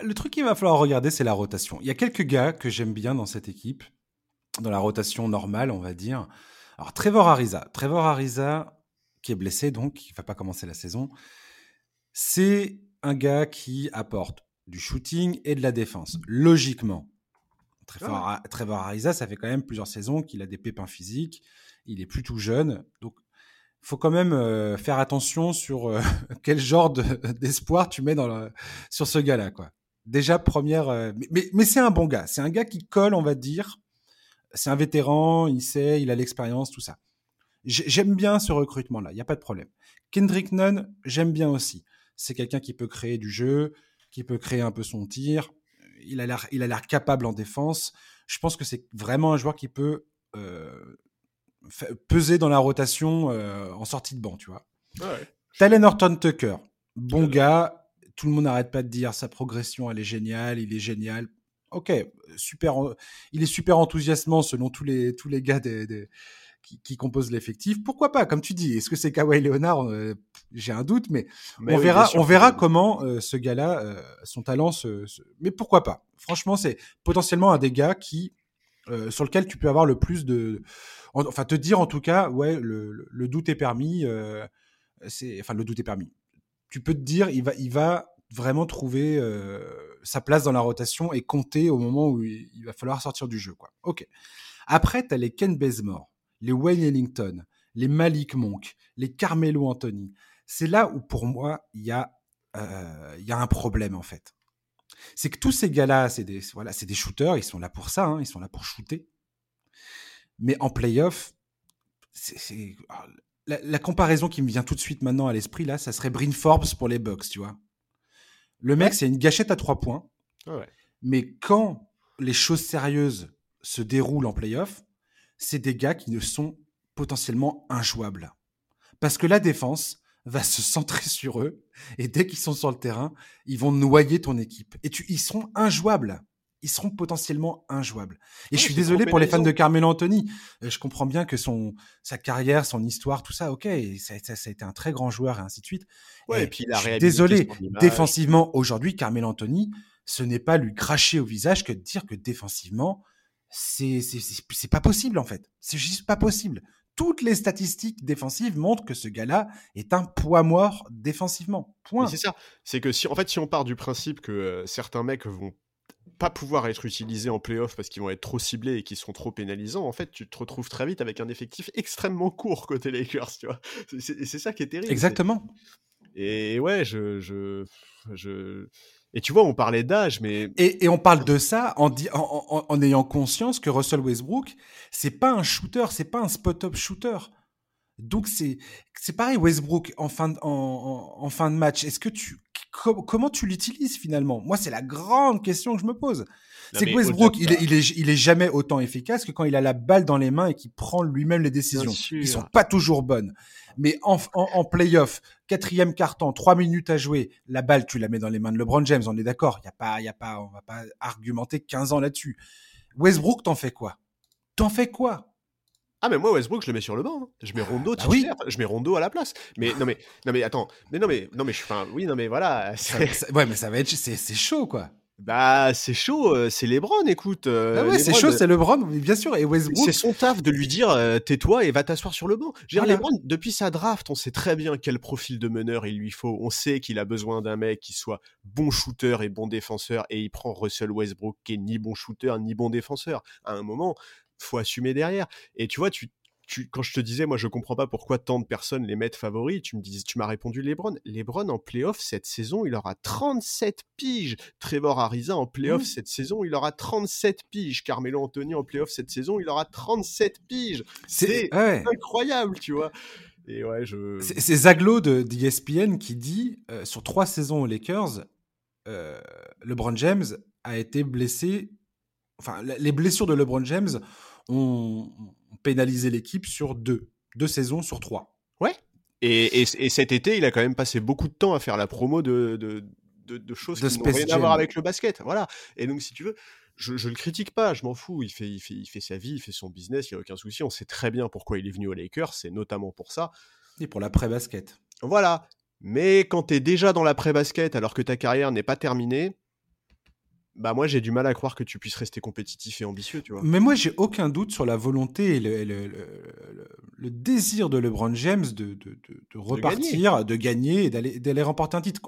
Le truc qu'il va falloir regarder, c'est la rotation. Il y a quelques gars que j'aime bien dans cette équipe, dans la rotation normale, on va dire. Alors, Trevor Ariza. Trevor Ariza, qui est blessé, donc, qui va pas commencer la saison, c'est un gars qui apporte du shooting et de la défense. Logiquement, ah Trevor, Ariza, ça fait quand même plusieurs saisons qu'il a des pépins physiques. Il est plus tout jeune. Donc, faut quand même euh, faire attention sur euh, quel genre d'espoir tu mets dans sur ce gars-là. quoi. Déjà, première. Euh, mais, mais, c'est un bon gars. C'est un gars qui colle, on va dire. C'est un vétéran, il sait, il a l'expérience, tout ça. J'aime bien ce recrutement-là, il n'y a pas de problème. Kendrick Nunn, j'aime bien aussi. C'est quelqu'un qui peut créer du jeu, qui peut créer un peu son tir il a l'air, il a l'air capable en défense. Je pense que c'est vraiment un joueur qui peut euh, peser dans la rotation euh, en sortie de banc, tu vois. Ouais. Talen Horton Tucker, bon gars. Tout le monde n'arrête pas de dire sa progression, elle est géniale, il est génial. Ok, super. Il est super enthousiasmant selon tous les tous les gars des qui, compose l'effectif. Pourquoi pas, comme tu dis, est-ce que c'est Kawhi Leonard? Euh, J'ai un doute, mais, on verra, on verra comment euh, ce gars-là, euh, son talent se, Mais pourquoi pas? Franchement, c'est potentiellement un des gars qui, sur lequel tu peux avoir le plus de, enfin te dire en tout cas, ouais, le, doute est permis. c'est, enfin le doute est permis. Tu peux te dire, il va, il va vraiment trouver sa place dans la rotation et compter au moment où il, va falloir sortir du jeu, quoi. Ok. Après, tu as les Ken Bazemore les Wayne Ellington, les Malik Monk, les Carmelo Anthony. C'est là où pour moi il y a euh, y a un problème en fait. C'est que tous ces gars-là, c'est des voilà, des shooters, ils sont là pour ça, hein, ils sont là pour shooter. Mais en playoff, c'est ah, la, comparaison qui me vient tout de suite maintenant à l'esprit là, ça serait Bryn Forbes pour les Bucks, tu vois. Le mec, c'est une gâchette à trois points. Mais quand les choses sérieuses se déroulent en playoff, c'est des gars qui ne sont potentiellement injouables. Parce que la défense va se centrer sur eux, et dès qu'ils sont sur le terrain, ils vont noyer ton équipe. Et tu, ils seront injouables. Ils seront potentiellement injouables. Et je suis désolé pour les fans de Carmelo Anthony. Euh, je comprends bien que son, sa carrière, son histoire, tout ça, ok, ça, a été un très grand joueur et ainsi de suite. Ouais, et, puis je suis désolé. Défensivement, aujourd'hui, Carmelo Anthony, ce n'est pas lui cracher au visage que de dire que défensivement, c'est c'est pas possible en fait. C'est juste pas possible. toutes les statistiques défensives montrent que ce gars-là est un poids mort défensivement. Point. C'est ça. C'est que si, en fait, si on part du principe que euh, certains mecs vont pas pouvoir être utilisés en playoff parce qu'ils vont être trop ciblés et qu'ils seront trop pénalisants, en fait, tu te retrouves très vite avec un effectif extrêmement court côté Lakers, tu vois. C'est ça qui est terrible. Exactement. Et ouais, je, je, je, et tu vois, on parlait d'âge, mais et, on parle de ça en, ayant conscience que Russell Westbrook, c'est pas un shooter, c'est pas un spot-up shooter. Donc c'est pareil Westbrook en fin en, en, fin de match. Est-ce que tu comment tu l'utilises finalement? Moi, c'est la grande question que je me pose. C'est que Westbrook, il est, il, est, il est jamais autant efficace que quand il a la balle dans les mains et qu'il prend lui-même les décisions. Ils sont pas toujours bonnes. Mais en, en, en playoff, quatrième carton, trois minutes à jouer, la balle, tu la mets dans les mains de LeBron James, on est d'accord. Il y a pas, y a pas, on va pas argumenter 15 ans là-dessus. Westbrook, t'en fais quoi? T'en fais quoi? Ah mais moi Westbrook je le mets sur le banc. Hein. Je mets Rondo bah oui. je mets Rondo à la place. Mais non mais non mais attends, mais non mais non mais je enfin oui non mais voilà. ouais mais ça va être c'est chaud quoi. Bah, c'est chaud, euh, c'est Lebron, écoute. Euh, ah ouais, c'est chaud, c'est Lebron, bien sûr. Et Westbrook. C'est son taf de lui dire euh, tais-toi et va t'asseoir sur le banc. Dire, Lebron, depuis sa draft, on sait très bien quel profil de meneur il lui faut. On sait qu'il a besoin d'un mec qui soit bon shooter et bon défenseur. Et il prend Russell Westbrook qui est ni bon shooter ni bon défenseur. À un moment, faut assumer derrière. Et tu vois, tu quand je te disais, moi, je comprends pas pourquoi tant de personnes les mettent favoris, tu me dis, tu m'as répondu LeBron. LeBron en playoff cette saison, il aura 37 piges. Trevor Ariza en playoff cette saison, il aura 37 piges. Carmelo Anthony en playoff cette saison, il aura 37 piges. C'est incroyable, tu vois. Et ouais, je. C'est Zaglo de d'ESPN qui dit euh, sur trois saisons aux Lakers, euh, LeBron James a été blessé. Enfin, les blessures de LeBron James ont, pénalisé l'équipe sur deux, deux saisons sur trois. Ouais. Et, et, cet été, il a quand même passé beaucoup de temps à faire la promo de, de, de, choses qui n'ont rien à voir avec le basket. Voilà. Et donc, si tu veux, je, je le critique pas, je m'en fous. Il fait, il, fait, il fait sa vie, il fait son business, il n'y a aucun souci. On sait très bien pourquoi il est venu aux Lakers, c'est notamment pour ça. Et pour l'après-basket. Voilà. Mais quand tu es déjà dans l'après-basket alors que ta carrière n'est pas terminée, bah moi j'ai du mal à croire que tu puisses rester compétitif et ambitieux, tu vois. Mais moi j'ai aucun doute sur la volonté et le, le, le, le désir de LeBron James de, de, de, repartir, de gagner, et d'aller remporter un titre.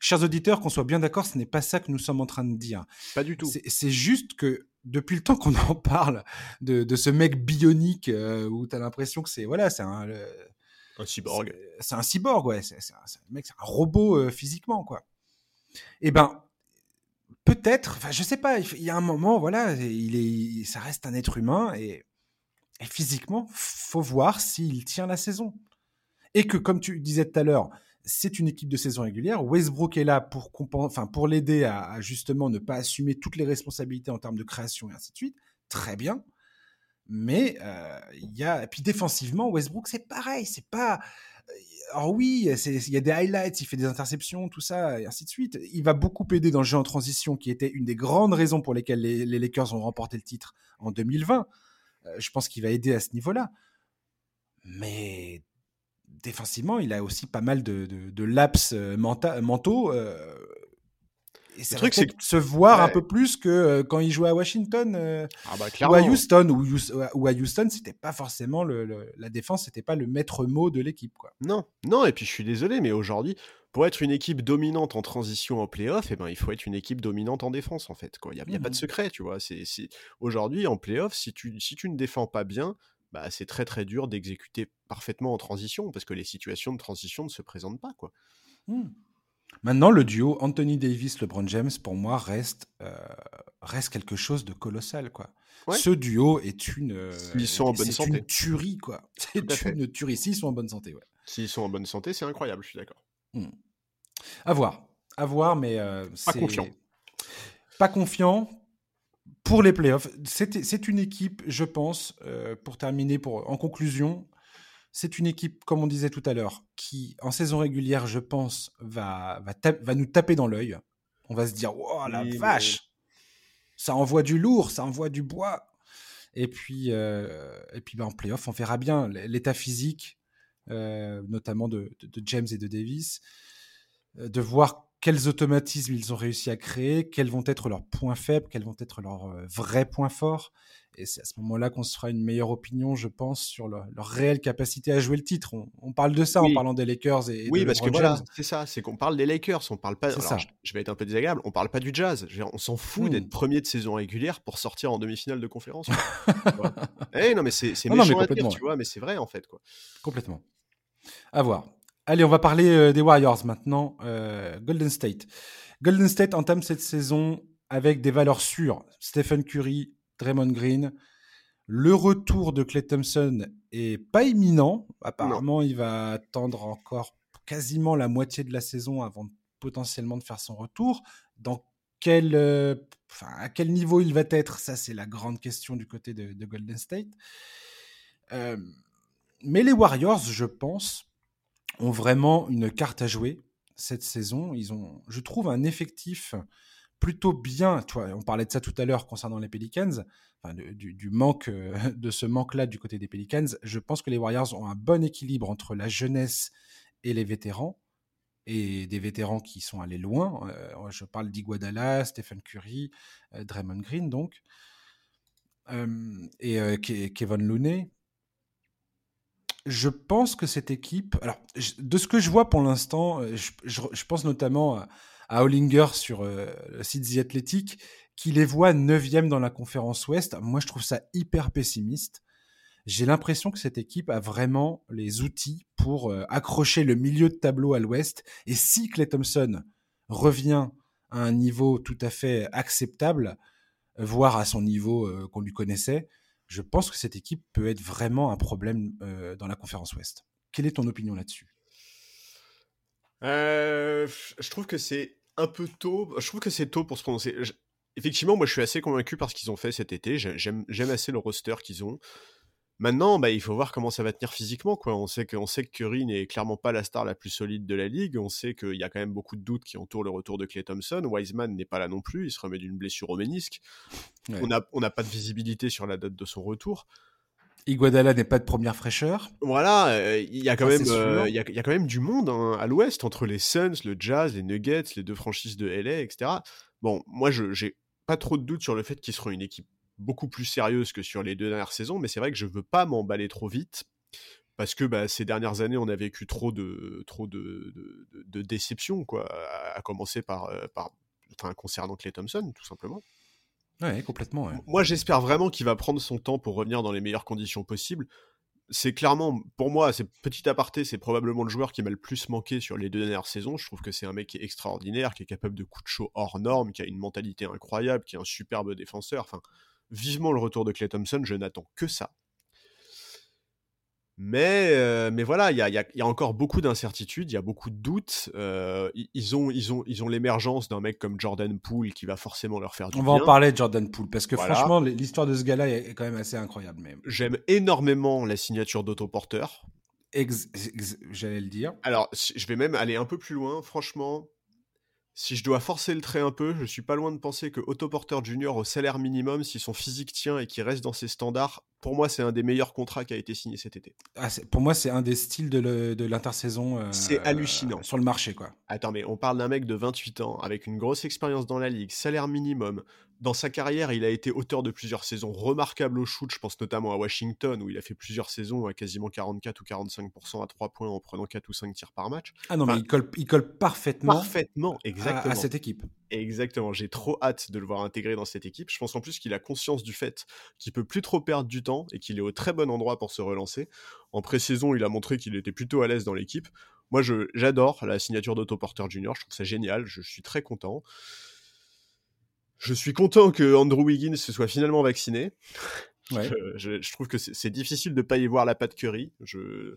Chers auditeurs, qu'on soit bien d'accord, ce n'est pas ça que nous sommes en train de dire. Pas du tout. C'est juste que depuis le temps qu'on en parle de, de ce mec bionique euh, où tu as l'impression que c'est voilà, c'est un un cyborg. C'est un cyborg, ouais. C'est un, mec, c'est un robot euh, physiquement, quoi. Et eh ben, peut-être, enfin, je sais pas, il y a un moment, voilà, il est, ça reste un être humain et, et physiquement, faut voir s'il tient la saison. Et que, comme tu disais tout à l'heure, c'est une équipe de saison régulière. Westbrook est là pour, enfin, pour l'aider à, justement ne pas assumer toutes les responsabilités en termes de création et ainsi de suite. Très bien. Mais euh, il y a, puis défensivement, Westbrook, c'est pareil. C'est pas, alors oui, il y a des highlights, il fait des interceptions, tout ça, et ainsi de suite. Il va beaucoup aider dans le jeu en transition, qui était une des grandes raisons pour lesquelles les, Lakers ont remporté le titre en 2020. Euh, je pense qu'il va aider à ce niveau-là. Mais défensivement, il a aussi pas mal de, laps euh, mentaux. Euh, c'est truc, c'est se voir un peu plus que euh, quand il jouait à Washington euh, ah bah, ou à Houston, ou, à Houston, c'était pas forcément le, la défense, c'était pas le maître mot de l'équipe, quoi. Non, non. Et puis je suis désolé, mais aujourd'hui, pour être une équipe dominante en transition en playoff, eh ben il faut être une équipe dominante en défense, en fait. Il n'y a, y a pas de mmh secret, tu vois. C'est aujourd'hui en playoff, si tu si tu ne défends pas bien, bah c'est très très dur d'exécuter parfaitement en transition parce que les situations de transition ne se présentent pas, quoi. Mmh. Maintenant, le duo Anthony Davis-LeBron James, pour moi, reste, euh, reste quelque chose de colossal. Quoi. Ce duo est une, euh, Ils sont en bonne santé. une tuerie. Quoi. C'est une tuerie. S'ils sont en bonne santé. Ouais. S'ils sont en bonne santé, c'est incroyable, je suis d'accord. Hmm. À voir. À voir, mais. Euh, pas confiant. Pas confiant. Pour les playoffs, c'est une équipe, je pense, pour terminer, pour, en conclusion, c'est une équipe, comme on disait tout à l'heure, qui, en saison régulière, je pense, va, va, va nous taper dans l'œil. On va se dire, oh la vache, ça envoie du lourd, ça envoie du bois. Et puis, euh, et puis ben, en playoff, on verra bien l'état physique, euh, notamment de, James et de Davis, euh, de voir quels automatismes ils ont réussi à créer, quels vont être leurs points faibles, quels vont être leurs vrais points forts. Et c'est à ce moment-là qu'on se fera une meilleure opinion, je pense, sur leur, réelle capacité à jouer le titre. On, parle de ça en parlant des Lakers et, oui, de parce que voilà, c'est ça, c'est qu'on parle des Lakers, on parle pas. ça. Je, vais être un peu désagréable, on parle pas du Jazz. on s'en fout d'être hmm. premier de saison régulière pour sortir en demi-finale de conférence. eh non, mais c'est méchant à dire, tu vois, mais c'est vrai en fait, quoi. Complètement. À voir. Allez, on va parler euh, des Warriors maintenant. Euh, Golden State. Golden State entame cette saison avec des valeurs sûres. Stephen Curry, Draymond Green. Le retour de Clay Thompson est pas imminent. Apparemment, il va attendre encore quasiment la moitié de la saison avant potentiellement de faire son retour. Dans quel, euh, à quel niveau il va être, ça c'est la grande question du côté de, Golden State. mais les Warriors, je pense, ont vraiment une carte à jouer cette saison. Ils ont, je trouve, un effectif plutôt bien. Toi, on parlait de ça tout à l'heure concernant les Pelicans, enfin, du, manque euh, de ce manque-là du côté des Pelicans. Je pense que les Warriors ont un bon équilibre entre la jeunesse et les vétérans et des vétérans qui sont allés loin. Euh, je parle d'Iguadala, Stephen Curry, euh, Draymond Green, donc, et Kevin Looney je pense que cette équipe, alors de ce que je vois pour l'instant, je, pense notamment Hollinger sur euh, le site The Athletic, qui les voit 9e dans la conférence Ouest. Moi, je trouve ça hyper pessimiste. J'ai l'impression que cette équipe a vraiment les outils pour euh, accrocher le milieu de tableau à l'Ouest. Et si Clay Thompson revient à un niveau tout à fait acceptable, voire à son niveau qu'on lui connaissait, je pense que cette équipe peut être vraiment un problème euh, dans la conférence Ouest. Quelle est ton opinion là-dessus? Euh, Je trouve que c'est un peu tôt. Je trouve que c'est tôt pour se prononcer. Effectivement, moi je suis assez convaincu par ce qu'ils ont fait cet été. J'aime assez le roster qu'ils ont. Maintenant, bah, il faut voir comment ça va tenir physiquement. Quoi. On, sait que, sait que Curry n'est clairement pas la star la plus solide de la ligue. On sait qu'il y a quand même beaucoup de doutes qui entourent le retour de Clay Thompson. Wiseman n'est pas là non plus. Il se remet d'une blessure au ménisque. On n'a pas de visibilité sur la date de son retour. Iguadala n'est pas de première fraîcheur. Voilà, euh, il y, a quand même, euh, il y, a, quand même du monde hein, à l'ouest entre les Suns, le Jazz, les Nuggets, les deux franchises de LA, etc. Bon, moi, je j'ai pas trop de doutes sur le fait qu'ils seront une équipe beaucoup plus sérieuse que sur les deux dernières saisons, mais c'est vrai que je veux pas m'emballer trop vite parce que bah, ces dernières années, on a vécu trop de trop de, de, déceptions, quoi, à, commencer par, euh, par enfin, concernant Clay Thompson, tout simplement. Ouais, complètement. Moi, j'espère vraiment qu'il va prendre son temps pour revenir dans les meilleures conditions possibles. C'est clairement, pour moi, c'est petit aparté, c'est probablement le joueur qui m'a le plus manqué sur les deux dernières saisons. Je trouve que c'est un mec qui est extraordinaire, qui est capable de coups de chaud hors norme, qui a une mentalité incroyable, qui est un superbe défenseur. Enfin, vivement le retour de Clay Thompson, je n'attends que ça. Mais, euh, mais voilà, il y a, encore beaucoup d'incertitudes, il y a beaucoup de doutes. Euh, ils ont, ils ont, ils ont l'émergence d'un mec comme Jordan Poole qui va forcément leur faire du bien. On va en parler de Jordan Poole parce que franchement, l'histoire de ce gars-là est quand même assez incroyable. J'aime énormément la signature d'autoporteur. J'allais le dire. Alors, je vais même aller un peu plus loin. Franchement, si je dois forcer le trait un peu, je suis pas loin de penser que Autoporteur Junior au salaire minimum, si son physique tient et qu'il reste dans ses standards, pour moi, c'est un des meilleurs contrats qui a été signé cet été. Ah, pour moi, c'est un des styles de l'intersaison. Euh, c'est hallucinant. sur le marché, quoi. Attends, mais on parle d'un mec de 28 ans, avec une grosse expérience dans la ligue, salaire minimum, dans sa carrière, il a été auteur de plusieurs saisons remarquables au shoot. Je pense notamment à Washington, où il a fait plusieurs saisons à quasiment 44 ou 45% à 3 points en prenant 4 ou 5 tirs par match. Ah non, mais il colle, il colle parfaitement, parfaitement exactement. À, cette équipe. Exactement. J'ai trop hâte de le voir intégrer dans cette équipe. Je pense en plus qu'il a conscience du fait qu'il peut plus trop perdre du temps et qu'il est au très bon endroit pour se relancer. En pré-saison, il a montré qu'il était plutôt à l'aise dans l'équipe. Moi, j'adore la signature d'Autoporter Junior. Je trouve ça génial. Je suis très content. Je suis content que Andrew Wiggins se soit finalement vacciné. Je, trouve que c'est difficile de ne pas y voir la patte Curry. Je...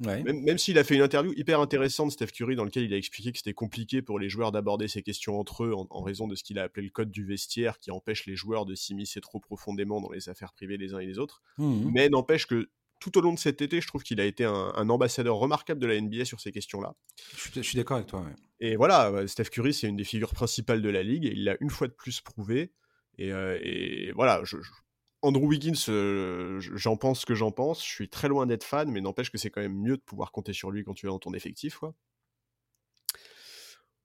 Même, s'il a fait une interview hyper intéressante, Steph Curry, dans laquelle il a expliqué que c'était compliqué pour les joueurs d'aborder ces questions entre eux en, raison de ce qu'il a appelé le code du vestiaire qui empêche les joueurs de s'immiscer trop profondément dans les affaires privées les uns et les autres. Mmh Mais n'empêche que tout au long de cet été, je trouve qu'il a été un, ambassadeur remarquable de la NBA sur ces questions-là. Je, suis d'accord avec toi. Et voilà, Steph Curry, c'est une des figures principales de la ligue et il l'a une fois de plus prouvé. Et, euh, voilà, Andrew Wiggins, euh, j'en pense ce que j'en pense. Je suis très loin d'être fan, mais n'empêche que c'est quand même mieux de pouvoir compter sur lui quand tu es dans ton effectif.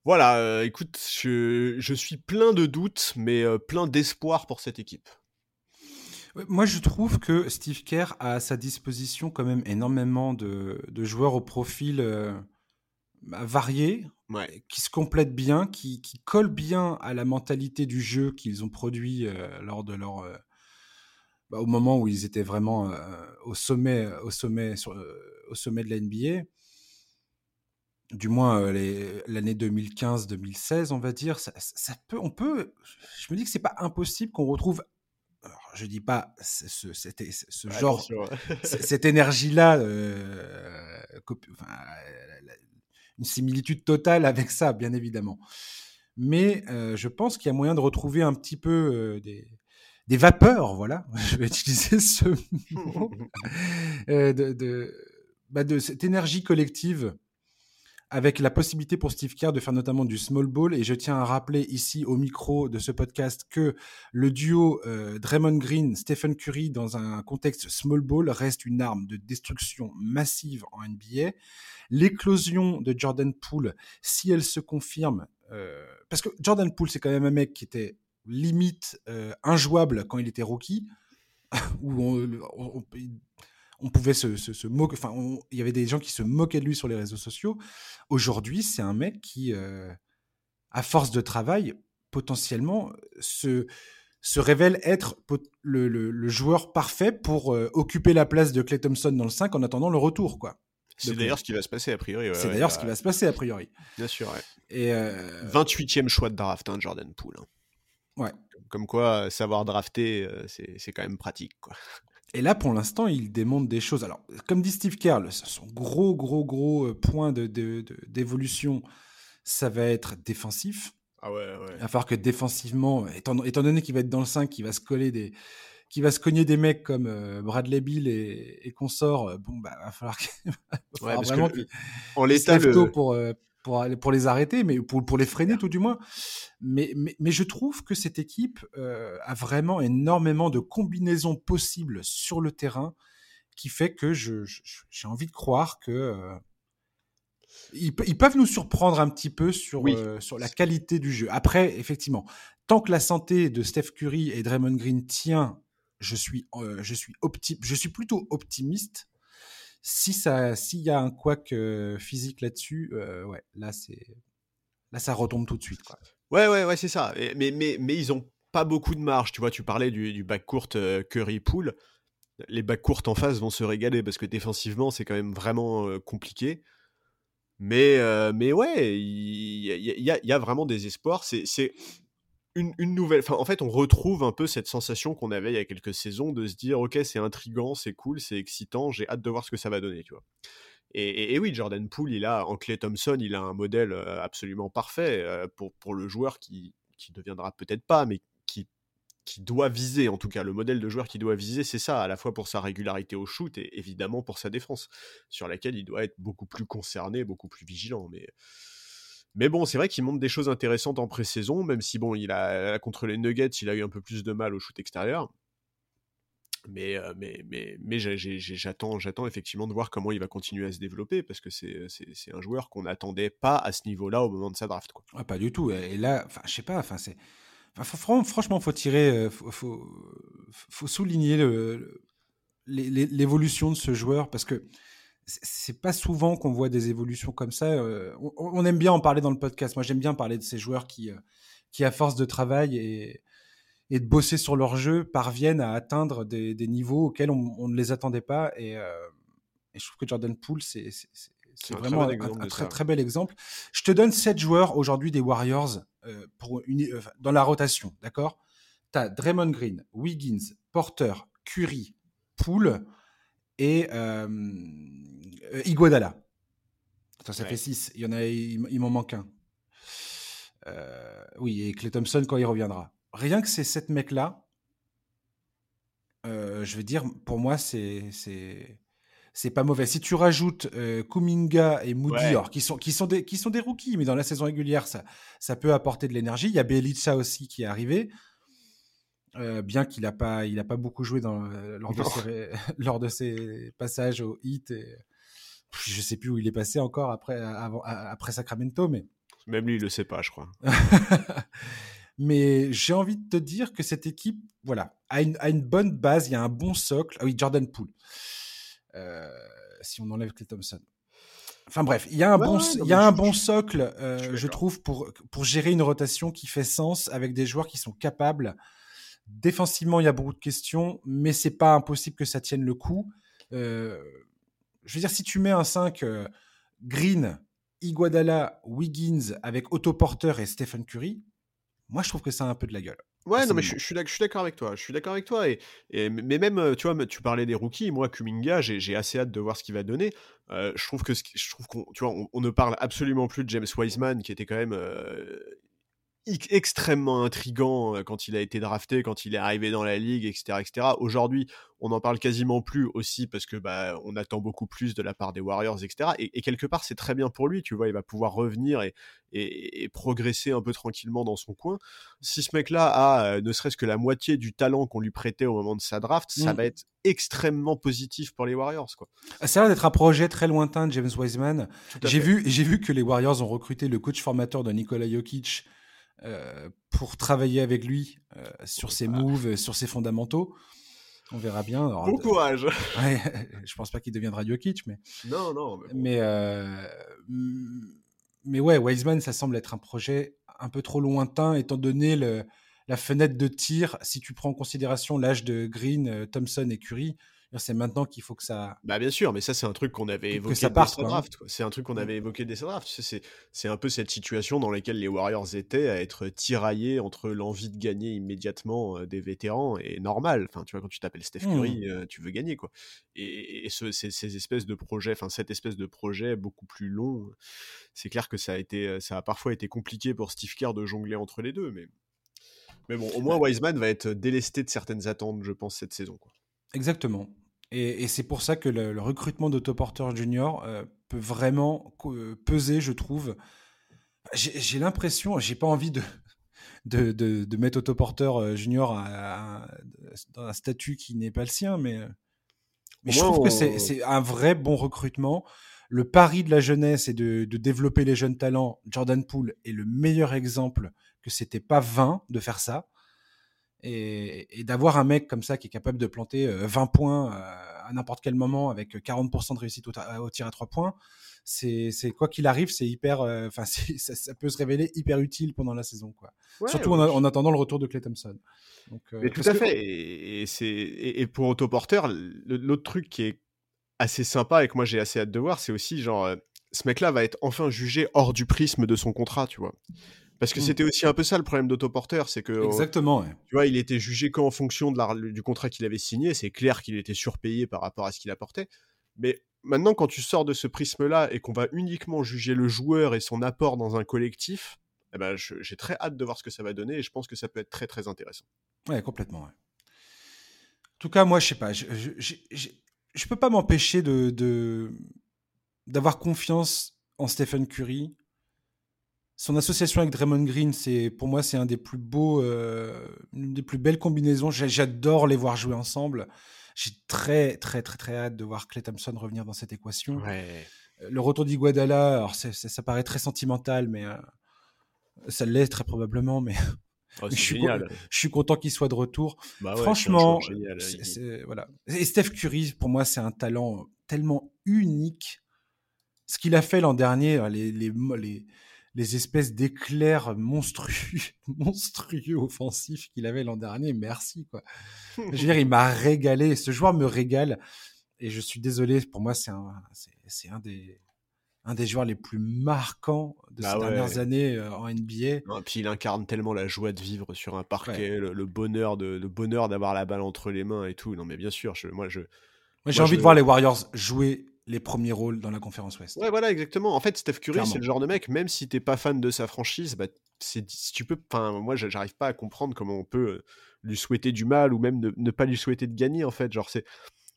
voilà, écoute, je, je, suis plein de doutes, mais plein d'espoir pour cette équipe. Moi, je trouve que Steve Kerr a à sa disposition quand même énormément de, de joueurs au profil bah, variés, qui se complètent bien, qui, qui, collent bien à la mentalité du jeu qu'ils ont produit lors de leur bah, au moment où ils étaient vraiment au sommet, au sommet, sur, au sommet de la NBA. Du moins l'année 2015-2016, on va dire, ça, ça, peut, on peut. Je me dis que c'est pas impossible qu'on retrouve alors, je dis pas ce, ce, ce genre, cette énergie-là, euh, une similitude totale avec ça, bien évidemment. Mais euh, je pense qu'il y a moyen de retrouver un petit peu euh, des, des, vapeurs, voilà, je vais utiliser ce mot, de, de, bah de, cette énergie collective avec la possibilité pour Steve Kerr de faire notamment du small ball. Et je tiens à rappeler ici au micro de ce podcast que le duo euh, Draymond Green, Stephen Curry dans un contexte small ball reste une arme de destruction massive en NBA. L'éclosion de Jordan Poole, si elle se confirme, euh, parce que Jordan Poole c'est quand même un mec qui était limite euh, injouable quand il était rookie, où on, on, pouvait se, moquer, enfin, il y avait des gens qui se moquaient de lui sur les réseaux sociaux. Aujourd'hui, c'est un mec qui, euh, à force de travail, potentiellement se, se révèle être le, joueur parfait pour euh, occuper la place de Clay Thompson dans le 5 en attendant le retour, quoi. C'est d'ailleurs ce qui va se passer a priori. c'est d'ailleurs ce qui va se passer a priori. Bien sûr. Et 28e euh, choix de draft, hein, Jordan Poole. Hein. Ouais. Comme quoi, savoir drafter, c'est quand même pratique, quoi. Et là, pour l'instant, il démontre des choses. Alors, comme dit Steve Kerr, son gros, gros, gros euh, point d'évolution, de, ça va être défensif. Ah ouais, ouais. Il va falloir que défensivement, étant, donné qu'il va être dans le 5, qu'il va se coller des, qui va se cogner des mecs comme euh, Bradley Bill et, et consorts, euh, bon, bah, va falloir, qu'il ouais, vraiment qu'il en l'état pour, pour, les arrêter, mais pour, pour les freiner tout du moins. Mais, mais, je trouve que cette équipe euh, a vraiment énormément de combinaisons possibles sur le terrain qui fait que j'ai je, envie de croire que euh, ils, peuvent nous surprendre un petit peu sur, euh, sur la qualité du jeu. Après, effectivement, tant que la santé de Steph Curry et Draymond Green tient, je suis, je suis, je suis plutôt optimiste si ça, s'il y a un couac euh, physique là-dessus, euh, ouais, là c'est, là ça retombe tout de suite. Ouais, ouais, ouais, c'est ça. mais, mais, mais ils ont pas beaucoup de marge. Tu vois, tu parlais du, du back court euh, Curry Pool. Les back courtes en face vont se régaler parce que défensivement c'est quand même vraiment compliqué. Mais, mais ouais, il y, y, a vraiment des espoirs. C'est une, nouvelle. en fait, on retrouve un peu cette sensation qu'on avait il y a quelques saisons de se dire, ok, c'est intrigant, c'est cool, c'est excitant, j'ai hâte de voir ce que ça va donner, tu vois. Et, oui, Jordan Poole, il a en Clay Thompson, il a un modèle euh, absolument parfait euh, pour, pour le joueur qui qui deviendra peut-être pas, mais qui qui doit viser, en tout cas, le modèle de joueur qui doit viser, c'est ça, à la fois pour sa régularité au shoot et évidemment pour sa défense, sur laquelle il doit être beaucoup plus concerné, beaucoup plus vigilant. Mais mais bon, c'est vrai qu'il montre des choses intéressantes en pré-saison, même si bon, il a contre les Nuggets, il a eu un peu plus de mal au shoot extérieur. Mais, euh, mais, mais, mais j'attends, j'attends effectivement de voir comment il va continuer à se développer parce que c'est, un joueur qu'on n'attendait pas à ce niveau-là au moment de sa draft. Quoi. Ah, pas du tout. Et là, enfin, je sais pas, enfin, c'est. Franchement, faut tirer, euh, faut, faut, souligner l'évolution de ce joueur parce que c'est pas souvent qu'on voit des évolutions comme ça. Euh, on, aime bien en parler dans le podcast. Moi, j'aime bien parler de ces joueurs qui, euh, qui à force de travail et, et, de bosser sur leur jeu, parviennent à atteindre des, des niveaux auxquels on, ne les attendait pas. Et, euh, et je trouve que Jordan Poole, c'est vraiment un, très, très, bel exemple. Je te donne sept joueurs aujourd'hui des Warriors pour une, dans la rotation, d'accord? Tu as Draymond Green, Wiggins, Porter, Curry, Poole et euh, Iguodala. ça fait 6. Il y en a, il, m'en manque un. Euh, oui, et Clay Thompson quand il reviendra. Rien que ces sept mecs-là, euh, je veux dire, pour moi, c'est c'est pas mauvais. Si tu rajoutes euh, Kuminga et Moody, qui sont qui sont des qui sont des rookies, mais dans la saison régulière, ça ça peut apporter de l'énergie. Il y a Belicha aussi qui est arrivé. Euh, bien qu'il n'a pas, il a pas beaucoup joué dans, euh, lors, de ses, lors, de ses, passages au hit. Et, je sais plus où il est passé encore après, avant, après Sacramento, mais Même lui, il le sait pas, je crois. Mais j'ai envie de te dire que cette équipe, voilà, a une, a une bonne base, il y a un bon socle. Ah oui, Jordan Poole. Euh, si on enlève Clay Thompson. Enfin bref, il y a un bon, il y a un bon socle, euh, je, trouve, pour, pour gérer une rotation qui fait sens avec des joueurs qui sont capables. Défensivement, il y a beaucoup de questions, mais c'est pas impossible que ça tienne le coup. Euh, je veux dire, si tu mets un 5 Green, Iguadala, Wiggins avec Otto Porter et Stephen Curry, moi je trouve que ça a un peu de la gueule. Ouais, non, mais je, suis d'accord avec toi. Je suis d'accord avec toi. Et, mais même, tu vois, tu parlais des rookies. Moi, Kuminga, j'ai assez hâte de voir ce qu'il va donner. Euh, je trouve que je trouve qu'on, tu vois, on, ne parle absolument plus de James Wiseman, qui était quand même euh, extrêmement intrigant euh, quand il a été drafté, quand il est arrivé dans la ligue, etc., etc. Aujourd'hui, on n'en parle quasiment plus aussi parce que bah on attend beaucoup plus de la part des Warriors, etc. Et, quelque part, c'est très bien pour lui. Tu vois, il va pouvoir revenir et, et, progresser un peu tranquillement dans son coin. Si ce mec-là a euh, ne serait-ce que la moitié du talent qu'on lui prêtait au moment de sa draft, ça mm. va être extrêmement positif pour les Warriors. Quoi. Ça a l'air d'être un projet très lointain de James Wiseman. J'ai vu, j'ai vu que les Warriors ont recruté le coach formateur de Nikola Jokic pour travailler avec lui euh, sur ses moves, sur ses fondamentaux. On verra bien. bon courage. Ouais, je pense pas qu'il deviendra Jokic, mais. Non, non. Mais, mais, euh, mais, ouais, Wiseman, ça semble être un projet un peu trop lointain, étant donné le, la fenêtre de tir. Si tu prends en considération l'âge de Green, Thompson et Curry, c'est maintenant qu'il faut que ça. Bah bien sûr, mais ça c'est un truc qu'on avait évoqué dès sa draft. C'est un truc qu'on avait évoqué dès sa draft. C'est un peu cette situation dans laquelle les Warriors étaient à être tiraillés entre l'envie de gagner immédiatement euh, des vétérans et normal. Enfin, tu vois, quand tu t'appelles Steph Curry, mmh. euh, tu veux gagner quoi. Et, ces, espèces de projets, enfin cette espèce de projet beaucoup plus long, c'est clair que ça a été, euh, ça a parfois été compliqué pour Steve Kerr de jongler entre les deux, mais. Mais bon, au moins Wiseman va être délesté de certaines attentes, je pense, cette saison. Quoi. Exactement. Et, c'est pour ça que le, recrutement d'Autoporter Junior euh, peut vraiment euh, peser, je trouve. J'ai l'impression, j'ai pas envie de, de, de, mettre Autoporter euh, Junior dans un statut qui n'est pas le sien, mais, mais je trouve que c'est un vrai bon recrutement. Le pari de la jeunesse et de, de, développer les jeunes talents, Jordan Poole est le meilleur exemple que c'était pas vain de faire ça. Et, d'avoir un mec comme ça qui est capable de planter 20 euh, points euh, à n'importe quel moment avec 40% de réussite au, tir à 3 points, c'est quoi qu'il arrive, c'est hyper, euh, enfin ça, peut se révéler hyper utile pendant la saison, quoi. Surtout en, attendant le retour de Clay Thompson. Donc, tout à fait. Et, et, et, pour Autoporter, l'autre truc qui est assez sympa et que moi j'ai assez hâte de voir, c'est aussi genre ce mec-là va être enfin jugé hors du prisme de son contrat, tu vois. Parce que mmh. c'était aussi un peu ça le problème d'autoporteur, c'est que euh, exactement. Tu vois, il était jugé qu'en fonction de la, du contrat qu'il avait signé. C'est clair qu'il était surpayé par rapport à ce qu'il apportait. Mais maintenant, quand tu sors de ce prisme-là et qu'on va uniquement juger le joueur et son apport dans un collectif, eh ben, j'ai très hâte de voir ce que ça va donner et je pense que ça peut être très très intéressant. Ouais, complètement. En tout cas, moi, je sais pas, je, je, je, peux pas m'empêcher de d'avoir confiance en Stephen Curry son association avec Draymond Green, c'est pour moi c'est un des plus beaux, euh, une des plus belles combinaisons. J'adore les voir jouer ensemble. J'ai très très très très hâte de voir Clay Thompson revenir dans cette équation. Euh, le retour d'Iguadala, alors ça paraît très sentimental, mais euh, ça l'est très probablement. Mais, oh, je, suis je, suis content qu'il soit de retour. Bah Franchement, voilà. Et Steph Curry, pour moi, c'est un talent tellement unique. Ce qu'il a fait l'an dernier, les, les, les les espèces d'éclairs monstrueux, monstrueux offensifs qu'il avait l'an dernier. Merci, quoi. je veux dire, il m'a régalé. Ce joueur me régale. Et je suis désolé, pour moi, c'est un, c'est, un des, un des joueurs les plus marquants de bah ces dernières années euh, en NBA. et puis il incarne tellement la joie de vivre sur un parquet, le, bonheur de, le bonheur d'avoir la balle entre les mains et tout. Non, mais bien sûr, moi, je. Moi, j'ai envie de voir les Warriors jouer les premiers rôles dans la conférence Ouest. Ouais, voilà, exactement. En fait, Steph Curry, c'est le genre de mec, même si t'es pas fan de sa franchise, bah, c'est, si tu peux, enfin, moi, j'arrive pas à comprendre comment on peut euh, lui souhaiter du mal ou même ne, pas lui souhaiter de gagner, en fait. Genre, c'est,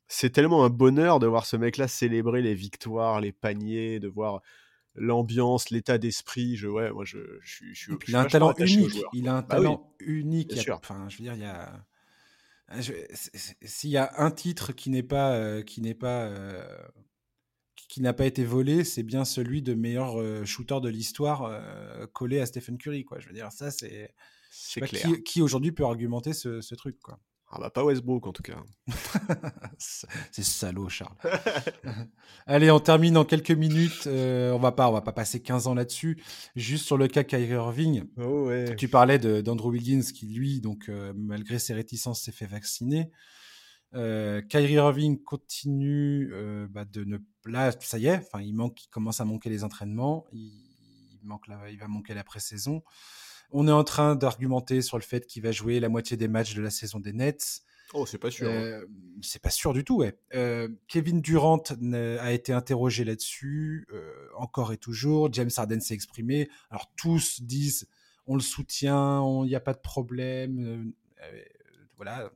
c'est tellement un bonheur de voir ce mec-là célébrer les victoires, les paniers, de voir l'ambiance, l'état d'esprit. Je, ouais, moi, je, je, je, il a un talent unique. Il a un bah talent unique. Enfin, je veux dire, il y a. S'il y a un titre qui n'est pas, euh, qui n'est pas euh, qui n'a pas été volé, c'est bien celui de meilleur shooter de l'histoire collé à Stephen Curry. Quoi. Je veux dire, ça, c'est. C'est clair. Qui, qui aujourd'hui peut argumenter ce, ce truc quoi. Ah bah pas Westbrook en tout cas. c'est salaud Charles. Allez, on termine en quelques minutes. Euh, on va pas, on va pas passer 15 ans là-dessus. Juste sur le cas Kyrie Irving. Oh ouais. Tu parlais d'Andrew Wiggins qui lui, donc euh, malgré ses réticences, s'est fait vacciner. Euh, Kyrie Irving continue euh, bah, de ne là ça y est, enfin il manque, il commence à manquer les entraînements, il, manque la, il va manquer la pré-saison. On est en train d'argumenter sur le fait qu'il va jouer la moitié des matchs de la saison des Nets. Oh, c'est pas sûr. Hein. Euh, c'est pas sûr du tout, ouais. Euh, Kevin Durant a été interrogé là-dessus, euh, encore et toujours. James Harden s'est exprimé. Alors tous disent, on le soutient, il n'y a pas de problème. voilà,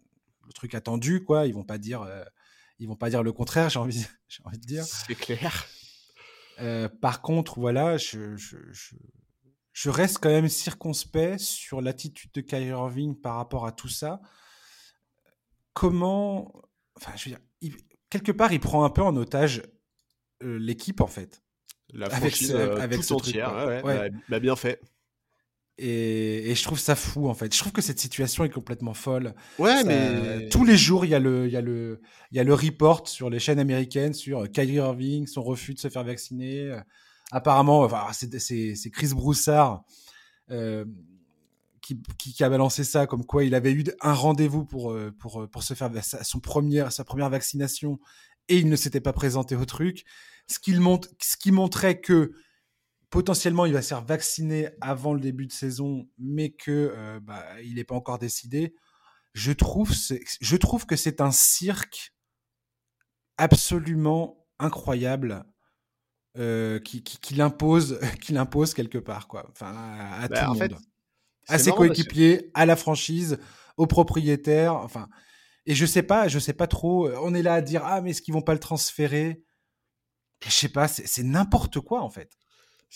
le truc attendu, quoi. Ils vont pas dire, ils vont pas dire le contraire. J'ai envie, j'ai envie de dire. C'est clair. par contre, voilà, je, je reste quand même circonspect sur l'attitude de Kyrie Irving par rapport à tout ça. Comment, enfin, je veux dire, quelque part, il prend un peu en otage euh, l'équipe en fait. La franchise avec, euh, avec tout entière, ouais, ouais, bah, bah, bien fait. Et, et, je trouve ça fou en fait. Je trouve que cette situation est complètement folle. Ouais, mais tous les jours il y a le, il y a le, il y a le report sur les chaînes américaines sur Kyrie Irving, son refus de se faire vacciner apparemment, enfin, c'est Chris Broussard euh, qui, qui, a balancé ça, comme quoi il avait eu un rendez-vous pour, euh, pour, euh, pour se faire son premier, sa première vaccination et il ne s'était pas présenté au truc. Ce, qui montre, ce qui montrait que potentiellement il va se faire vacciner avant le début de saison, mais que bah, il n'est pas encore décidé. Je trouve, je trouve que c'est un cirque absolument incroyable euh, qui, qui, l'impose, qui l'impose quelque part, quoi. Enfin, à, bah, tout le monde. à ses coéquipiers, à la franchise, aux propriétaires, enfin. Et je sais pas, je sais pas trop. On est là à dire ah mais est-ce qu'ils vont pas le transférer? Je sais pas, c'est n'importe quoi en fait.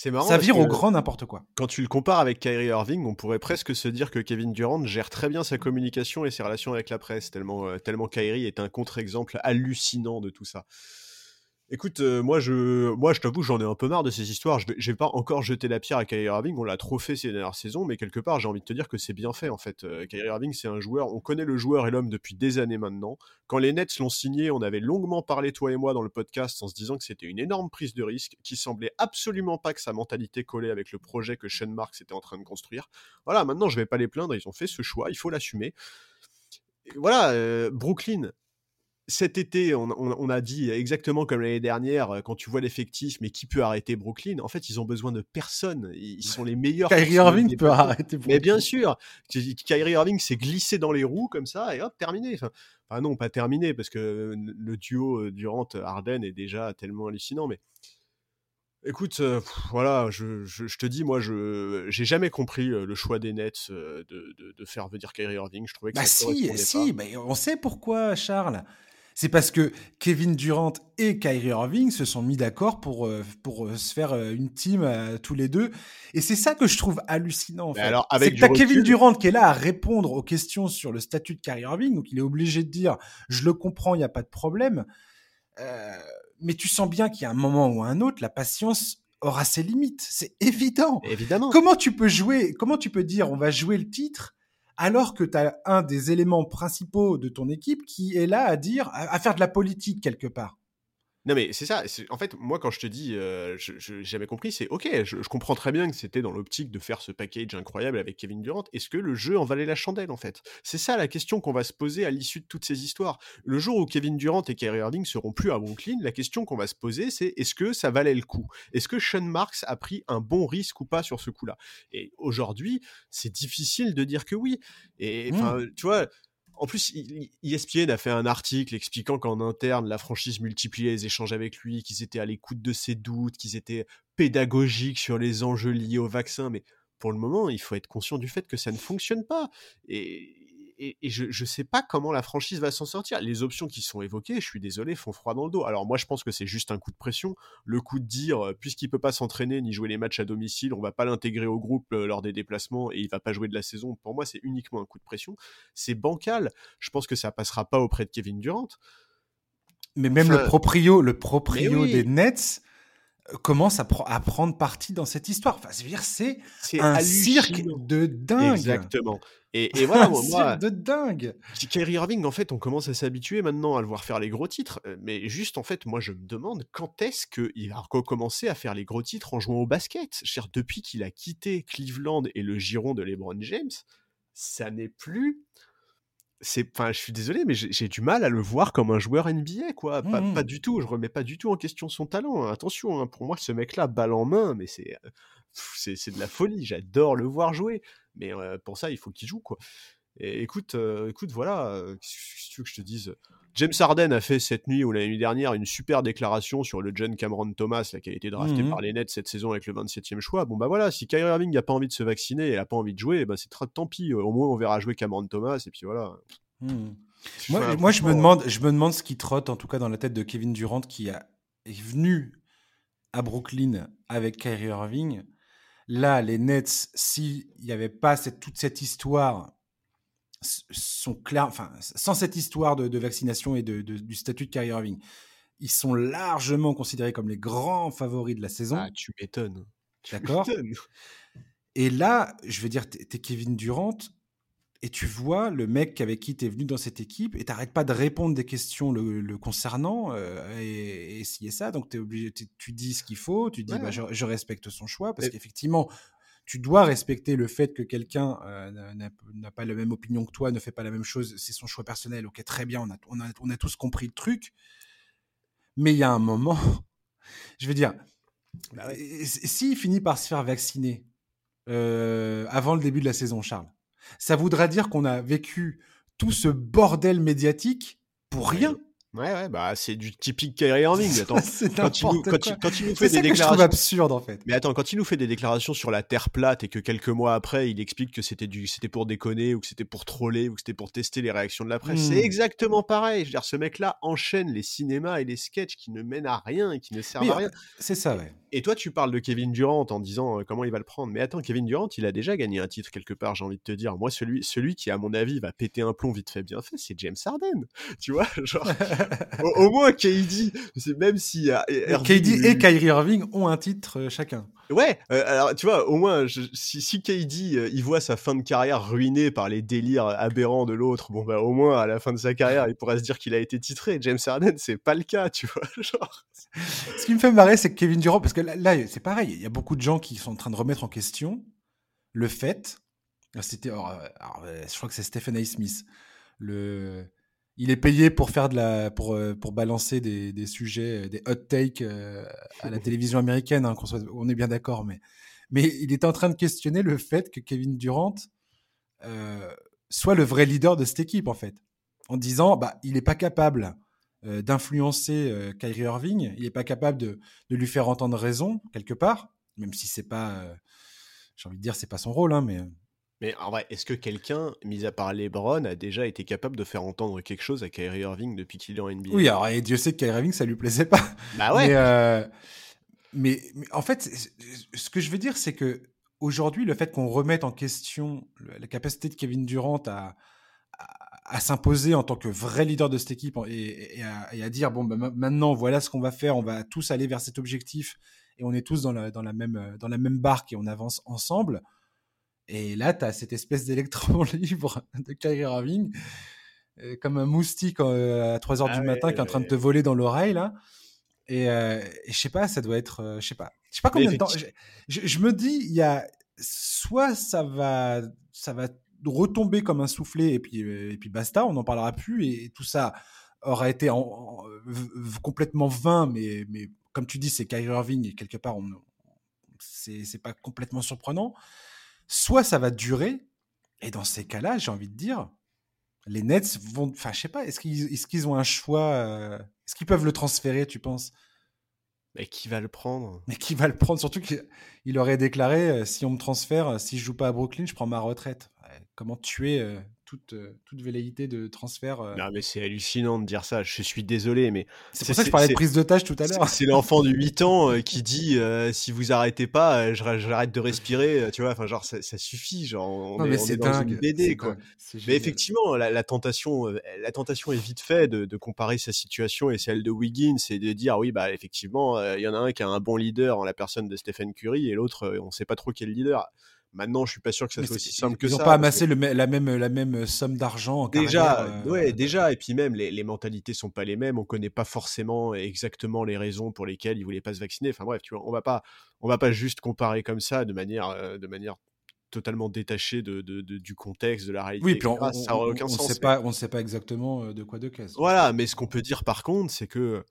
C'est marrant. Ça vire au grand n'importe quoi. Quand tu le compares avec Kyrie Irving, on pourrait presque se dire que Kevin Durant gère très bien sa communication et ses relations avec la presse, tellement, euh, tellement Kyrie est un contre-exemple hallucinant de tout ça. Écoute, euh, moi je, moi je t'avoue, j'en ai un peu marre de ces histoires. Je vais, pas encore jeter la pierre à Kyrie Irving. On l'a trop fait ces dernières saisons, mais quelque part, j'ai envie de te dire que c'est bien fait en fait. Euh, Kyrie Irving, c'est un joueur. On connaît le joueur et l'homme depuis des années maintenant. Quand les Nets l'ont signé, on avait longuement parlé toi et moi dans le podcast en se disant que c'était une énorme prise de risque, qui semblait absolument pas que sa mentalité collait avec le projet que Sean Marks était en train de construire. Voilà, maintenant je vais pas les plaindre. Ils ont fait ce choix, il faut l'assumer. Voilà, euh, Brooklyn, cet été, on, a dit exactement comme l'année dernière, euh, quand tu vois l'effectif, mais qui peut arrêter Brooklyn? En fait, ils ont besoin de personne. Ils sont les meilleurs. Kyrie Irving peut arrêter Brooklyn. Mais bien sûr, Kyrie Irving s'est glissé dans les roues comme ça et hop, terminé. Enfin, non, pas terminé parce que le duo euh, Durant-Harden est déjà tellement hallucinant. Mais écoute, euh, voilà, je, te dis, moi, je j'ai jamais compris le choix des Nets de, de, faire venir Kyrie Irving. Je trouvais que bah si, si, mais on sait pourquoi, Charles c'est parce que Kevin Durant et Kyrie Irving se sont mis d'accord pour, euh, pour euh, se faire euh, une team tous les deux. Et c'est ça que je trouve hallucinant. En fait. C'est que tu Kevin Durant qui est là à répondre aux questions sur le statut de Kyrie Irving, donc il est obligé de dire je le comprends, il n'y a pas de problème. mais tu sens bien qu'il y a un moment ou un autre, la patience aura ses limites. C'est évident. Évidemment. Comment tu peux jouer, comment tu peux dire on va jouer le titre alors que tu as un des éléments principaux de ton équipe qui est là à dire, à, faire de la politique quelque part. Non mais c'est ça, en fait moi quand je te dis, euh, je j'avais compris, c'est ok, je, comprends très bien que c'était dans l'optique de faire ce package incroyable avec Kevin Durant, est-ce que le jeu en valait la chandelle en fait? C'est ça la question qu'on va se poser à l'issue de toutes ces histoires. Le jour où Kevin Durant et Kyrie Irving seront plus à Brooklyn, la question qu'on va se poser c'est est-ce que ça valait le coup? Est-ce que Sean Marks a pris un bon risque ou pas sur ce coup-là? Et aujourd'hui, c'est difficile de dire que oui. Et enfin, mmh. tu vois, en plus, ESPN a fait un article expliquant qu'en interne, la franchise multipliait les échanges avec lui, qu'ils étaient à l'écoute de ses doutes, qu'ils étaient pédagogiques sur les enjeux liés au vaccin. Mais pour le moment, il faut être conscient du fait que ça ne fonctionne pas. Et et, je ne sais pas comment la franchise va s'en sortir. Les options qui sont évoquées, je suis désolé, font froid dans le dos. Alors moi, je pense que c'est juste un coup de pression. Le coup de dire, euh, puisqu'il peut pas s'entraîner ni jouer les matchs à domicile, on va pas l'intégrer au groupe euh, lors des déplacements et il va pas jouer de la saison. Pour moi, c'est uniquement un coup de pression. C'est bancal. Je pense que ça passera pas auprès de Kevin Durant. Mais même le proprio, le proprio des Nets commence à, prendre parti dans cette histoire. Enfin, je veux dire, c'est un cirque de dingue. Exactement. Et, voilà, un moi, cirque de dingue. Kyrie Irving, en fait, on commence à s'habituer maintenant à le voir faire les gros titres. Euh, mais juste, en fait, moi, je me demande quand est-ce qu'il va recommencer à faire les gros titres en jouant au basket. Cher, depuis qu'il a quitté Cleveland et le giron de LeBron James, ça n'est plus c'est enfin je suis désolé mais j'ai du mal à le voir comme un joueur NBA quoi pas, pas, mmh. du tout je remets pas du tout en question son talent hein. attention hein, pour moi ce mec là balle en main mais c'est c'est de la folie j'adore le voir jouer mais pour ça il faut qu'il joue quoi et écoute écoute voilà qu'est-ce que tu veux que je te dise? James Harden a fait cette nuit ou la nuit dernière une super déclaration sur le jeune Cameron Thomas là, qui a été drafté mmh par les Nets cette saison avec le 27e choix. Bon bah voilà, si Kyrie Irving n'a pas envie de se vacciner et n'a pas envie de jouer, bah c'est très tant pis. Au moins on verra jouer Cameron Thomas et puis voilà. Mmh. Moi, je me demande, je me demande ce qui trotte en tout cas dans la tête de Kevin Durant qui a, est venu à Brooklyn avec Kyrie Irving. Là, les Nets, s'il n'y avait pas cette, toute cette histoire sont clairs, enfin, sans cette histoire de, vaccination et de, du statut de Kyrie Irving, ils sont largement considérés comme les grands favoris de la saison. Ah, tu m'étonnes. D'accord. Et là, je veux dire, tu es Kevin Durant et tu vois le mec avec qui tu es venu dans cette équipe et t'arrêtes pas de répondre des questions le, concernant euh, et, et, et ça. Donc es obligé, tu dis ce qu'il faut, tu dis bah, je, respecte son choix parce qu'effectivement, tu dois respecter le fait que quelqu'un euh, n'a pas la même opinion que toi, ne fait pas la même chose, c'est son choix personnel. Ok, très bien, on a, on a, on a tous compris le truc. Mais il y a un moment, je veux dire, bah s'il finit par se faire vacciner euh, avant le début de la saison, Charles, ça voudra dire qu'on a vécu tout ce bordel médiatique pour rien? Ouais, ouais, bah c'est du typique Kyrie Irving. Attends, quand, il nous, quand, quand il nous fait des déclarations, absurde en fait. Mais attends, quand il nous fait des déclarations sur la Terre plate et que quelques mois après, il explique que c'était du, c'était pour déconner ou que c'était pour troller ou que c'était pour tester les réactions de la presse, c'est hmm. exactement pareil. Je veux dire, ce mec-là enchaîne les cinémas et les sketchs qui ne mènent à rien et qui ne servent à rien. C'est ça, ouais. Et toi, tu parles de Kevin Durant en disant euh, comment il va le prendre. Mais attends, Kevin Durant, il a déjà gagné un titre quelque part, j'ai envie de te dire. Moi, celui, celui qui, à mon avis, va péter un plomb vite fait, bien fait, c'est James Harden. Tu vois, genre, au, moins, KD, même si. Euh, KD et Kyrie Irving ont un titre euh, chacun. Ouais, euh, alors tu vois, au moins, si, si KD euh, il voit sa fin de carrière ruinée par les délires aberrants de l'autre, bon bah au moins à la fin de sa carrière, il pourrait se dire qu'il a été titré. James Harden, c'est pas le cas, tu vois. Genre. Ce qui me fait marrer, c'est que Kevin Durant, parce que là, c'est pareil, il y a beaucoup de gens qui sont en train de remettre en question le fait. C'était, euh, je crois que c'est Stephen A. Smith, le il est payé pour faire de la pour euh, pour balancer des, des sujets euh, des hot takes euh, à la télévision américaine hein, on, est bien d'accord mais mais il est en train de questionner le fait que Kevin Durant euh, soit le vrai leader de cette équipe en fait en disant bah il n'est pas capable d'influencer Kyrie Irving il n'est pas capable de, de lui faire entendre raison quelque part même si c'est pas j'ai envie de dire c'est pas son rôle hein, mais mais en vrai, est-ce que quelqu'un, mis à part LeBron, a déjà été capable de faire entendre quelque chose à Kyrie Irving depuis qu'il est en NBA Oui, alors et Dieu sait que Kyrie Irving, ça lui plaisait pas. Bah ouais. Mais, euh, mais, en fait, ce que je veux dire, c'est que aujourd'hui, le fait qu'on remette en question la capacité de Kevin Durant à, à, s'imposer en tant que vrai leader de cette équipe et, à, dire bon, bah, maintenant, voilà ce qu'on va faire, on va tous aller vers cet objectif et on est tous dans la, dans la, même, dans la même barque et on avance ensemble et là, tu as cette espèce d'électron libre de Kyrie Irving, euh, comme un moustique euh, à 3 heures du ah matin qui est en train de te voler dans l'oreille, là. Et, euh, je sais pas, ça doit être, je sais pas, je sais pas combien de temps. Je, me dis, il y a soit ça va, ça va retomber comme un soufflet et puis, et puis basta, on n'en parlera plus et, tout ça aura été en, complètement vain, mais, mais comme tu dis, c'est Kyrie Irving et quelque part, on, c'est pas complètement surprenant soit ça va durer, et dans ces cas-là, j'ai envie de dire, les Nets vont. Enfin, je sais pas, est-ce qu'ils est ont un choix euh, Est-ce qu'ils peuvent le transférer, tu penses? Mais qui va le prendre? Mais qui va le prendre? Surtout qu'il aurait déclaré euh, si on me transfère, si je joue pas à Brooklyn, je prends ma retraite. comment tuer toute, toute velléité de transfert. Non, mais c'est hallucinant de dire ça. Je suis désolé, mais. C'est pour ça que je parlais de prise de tâche tout à l'heure. C'est l'enfant de 8 ans qui dit si vous arrêtez pas, j'arrête de respirer. Tu vois, enfin, genre, ça, suffit. Genre, on est, c'est dans une BD, quoi. Mais effectivement, la, tentation, la tentation est vite faite de, de, comparer sa situation et celle de Wiggins et de dire oui, bah, effectivement, il y en a un qui a un bon leader en la personne de Stephen Curry et l'autre, on sait pas trop le leader. Maintenant, je suis pas sûr que ça soit aussi simple que ça. Ils n'ont pas amassé le, la, même, la même somme d'argent. Déjà, euh, ouais, déjà, et puis même les, les, mentalités sont pas les mêmes. On connaît pas forcément exactement les raisons pour lesquelles ils voulaient pas se vacciner. Enfin bref, tu vois, on va pas, on va pas juste comparer comme ça de manière, euh, de manière totalement détachée de, de, du contexte, de la réalité. Oui, puis on, sens. Sait pas, on ne sait pas exactement euh, de quoi de caisse. Voilà, mais ce qu'on peut dire par contre, c'est que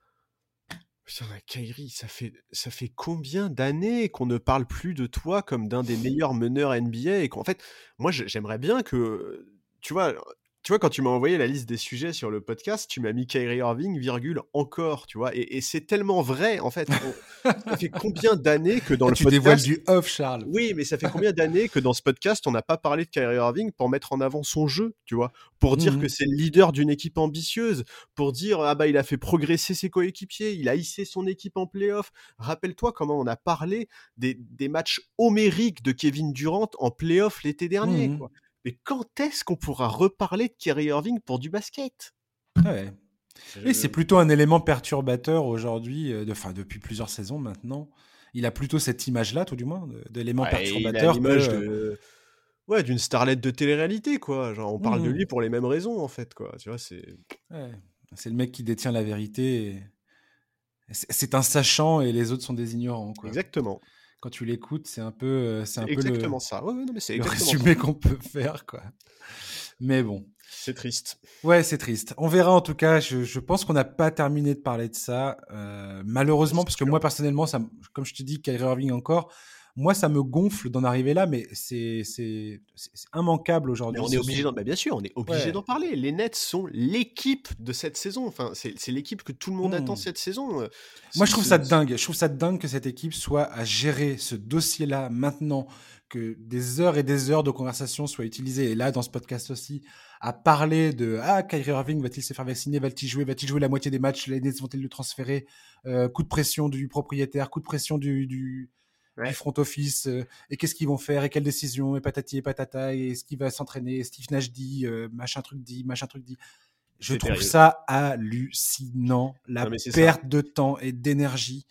Putain, Kairi, ça fait, ça fait combien d'années qu'on ne parle plus de toi comme d'un des meilleurs meneurs NBA et qu'en fait, moi, j'aimerais bien que, tu vois, tu vois, quand tu m'as envoyé la liste des sujets sur le podcast, tu m'as mis Kyrie Irving, virgule, encore, tu vois. Et, c'est tellement vrai, en fait. ça fait combien d'années que dans le tu podcast. Tu dévoiles du off, Charles. Oui, mais ça fait combien d'années que dans ce podcast, on n'a pas parlé de Kyrie Irving pour mettre en avant son jeu, tu vois? Pour dire mmh que c'est le leader d'une équipe ambitieuse. Pour dire, ah bah, il a fait progresser ses coéquipiers. Il a hissé son équipe en playoff. Rappelle-toi comment on a parlé des, des matchs homériques de Kevin Durant en playoff l'été dernier, mmh quoi. Mais quand est-ce qu'on pourra reparler de Kyrie Irving pour du basket? Ouais. Et c'est plutôt un élément perturbateur aujourd'hui, euh, enfin depuis plusieurs saisons maintenant. Il a plutôt cette image-là, tout du moins, d'élément perturbateur. Il a de... Ouais, d'une starlette de télé-réalité, quoi. Genre, on parle de mmh. lui pour les mêmes raisons, en fait, quoi. Tu vois, c'est. C'est le mec qui détient la vérité. C'est un sachant et les autres sont des ignorants, quoi. Exactement quand tu l'écoutes, c'est un peu, euh, c'est un exactement peu ça. Ouais, non, mais c'est le résumé qu'on peut faire, quoi. Mais bon. C'est triste. Ouais, c'est triste. On verra en tout cas. Je, je pense qu'on n'a pas terminé de parler de ça, euh, malheureusement, parce que moi personnellement, ça, comme je te dis, Kyrie Irving encore, moi, ça me gonfle d'en arriver là, mais c'est immanquable aujourd'hui. On est obligé, bah, bien sûr, on est obligé d'en parler. Les Nets sont l'équipe de cette saison. Enfin, c'est l'équipe que tout le monde attend mmh. cette saison. Euh, moi, je trouve ça dingue. Je trouve ça dingue que cette équipe soit à gérer ce dossier-là maintenant, que des heures et des heures de conversation soient utilisées. Et là, dans ce podcast aussi, à parler de ah Kyrie Irving va-t-il se faire vacciner, va-t-il jouer, va-t-il jouer la moitié des matchs, les Nets vont-ils le transférer, euh, coup de pression du propriétaire, coup de pression du, du du front office euh, et qu'est-ce qu'ils vont faire et quelles décisions et patati et patata et ce qui va s'entraîner Steve Nash dit euh, machin truc dit machin truc dit. Je trouve ça hallucinant la perte de temps et d'énergie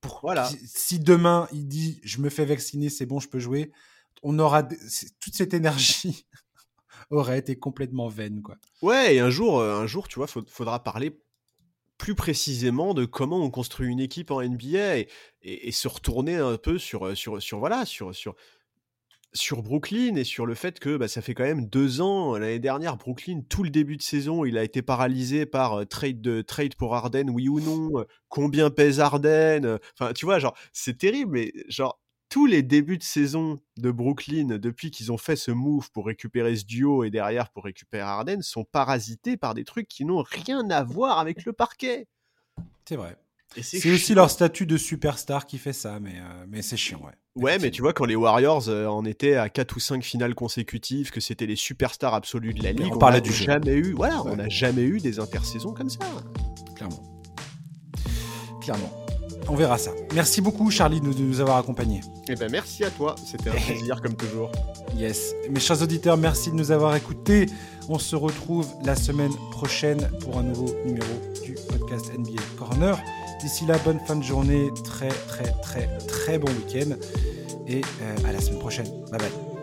pour voilà. si demain il dit je me fais vacciner c'est bon je peux jouer on aura toute cette énergie aurait été complètement vaine quoi. Ouais et un jour euh, un jour tu vois faudra parler plus précisément de comment on construit une équipe en NBA et, se retourner un peu sur, euh, sur, sur, voilà, sur, sur, sur Brooklyn et sur le fait que bah, ça fait quand même deux ans, l'année dernière, Brooklyn, tout le début de saison, il a été paralysé par euh, trade, de, trade pour Arden, oui ou non, euh, combien pèse Arden, enfin tu vois, genre, c'est terrible, mais genre, tous les débuts de saison de Brooklyn, depuis qu'ils ont fait ce move pour récupérer ce duo et derrière pour récupérer Arden, sont parasités par des trucs qui n'ont rien à voir avec le parquet. C'est vrai. C'est aussi leur statut de superstar qui fait ça, mais, euh, mais c'est chiant, ouais. Ouais, mais tu vois, quand les Warriors euh, en étaient à 4 ou 5 finales consécutives, que c'était les superstars absolus de la ligue, on, parlait du jamais eu, voilà, on n'a jamais eu des intersaisons comme ça. Clairement. Clairement. On verra ça. Merci beaucoup, Charlie, de nous avoir accompagnés. Eh ben, merci à toi. C'était un plaisir, comme toujours. Yes. Mes chers auditeurs, merci de nous avoir écoutés. On se retrouve la semaine prochaine pour un nouveau numéro du podcast NBA Corner. D'ici là, bonne fin de journée, très, très, très, très bon week-end. Et euh, à la semaine prochaine. Bye bye.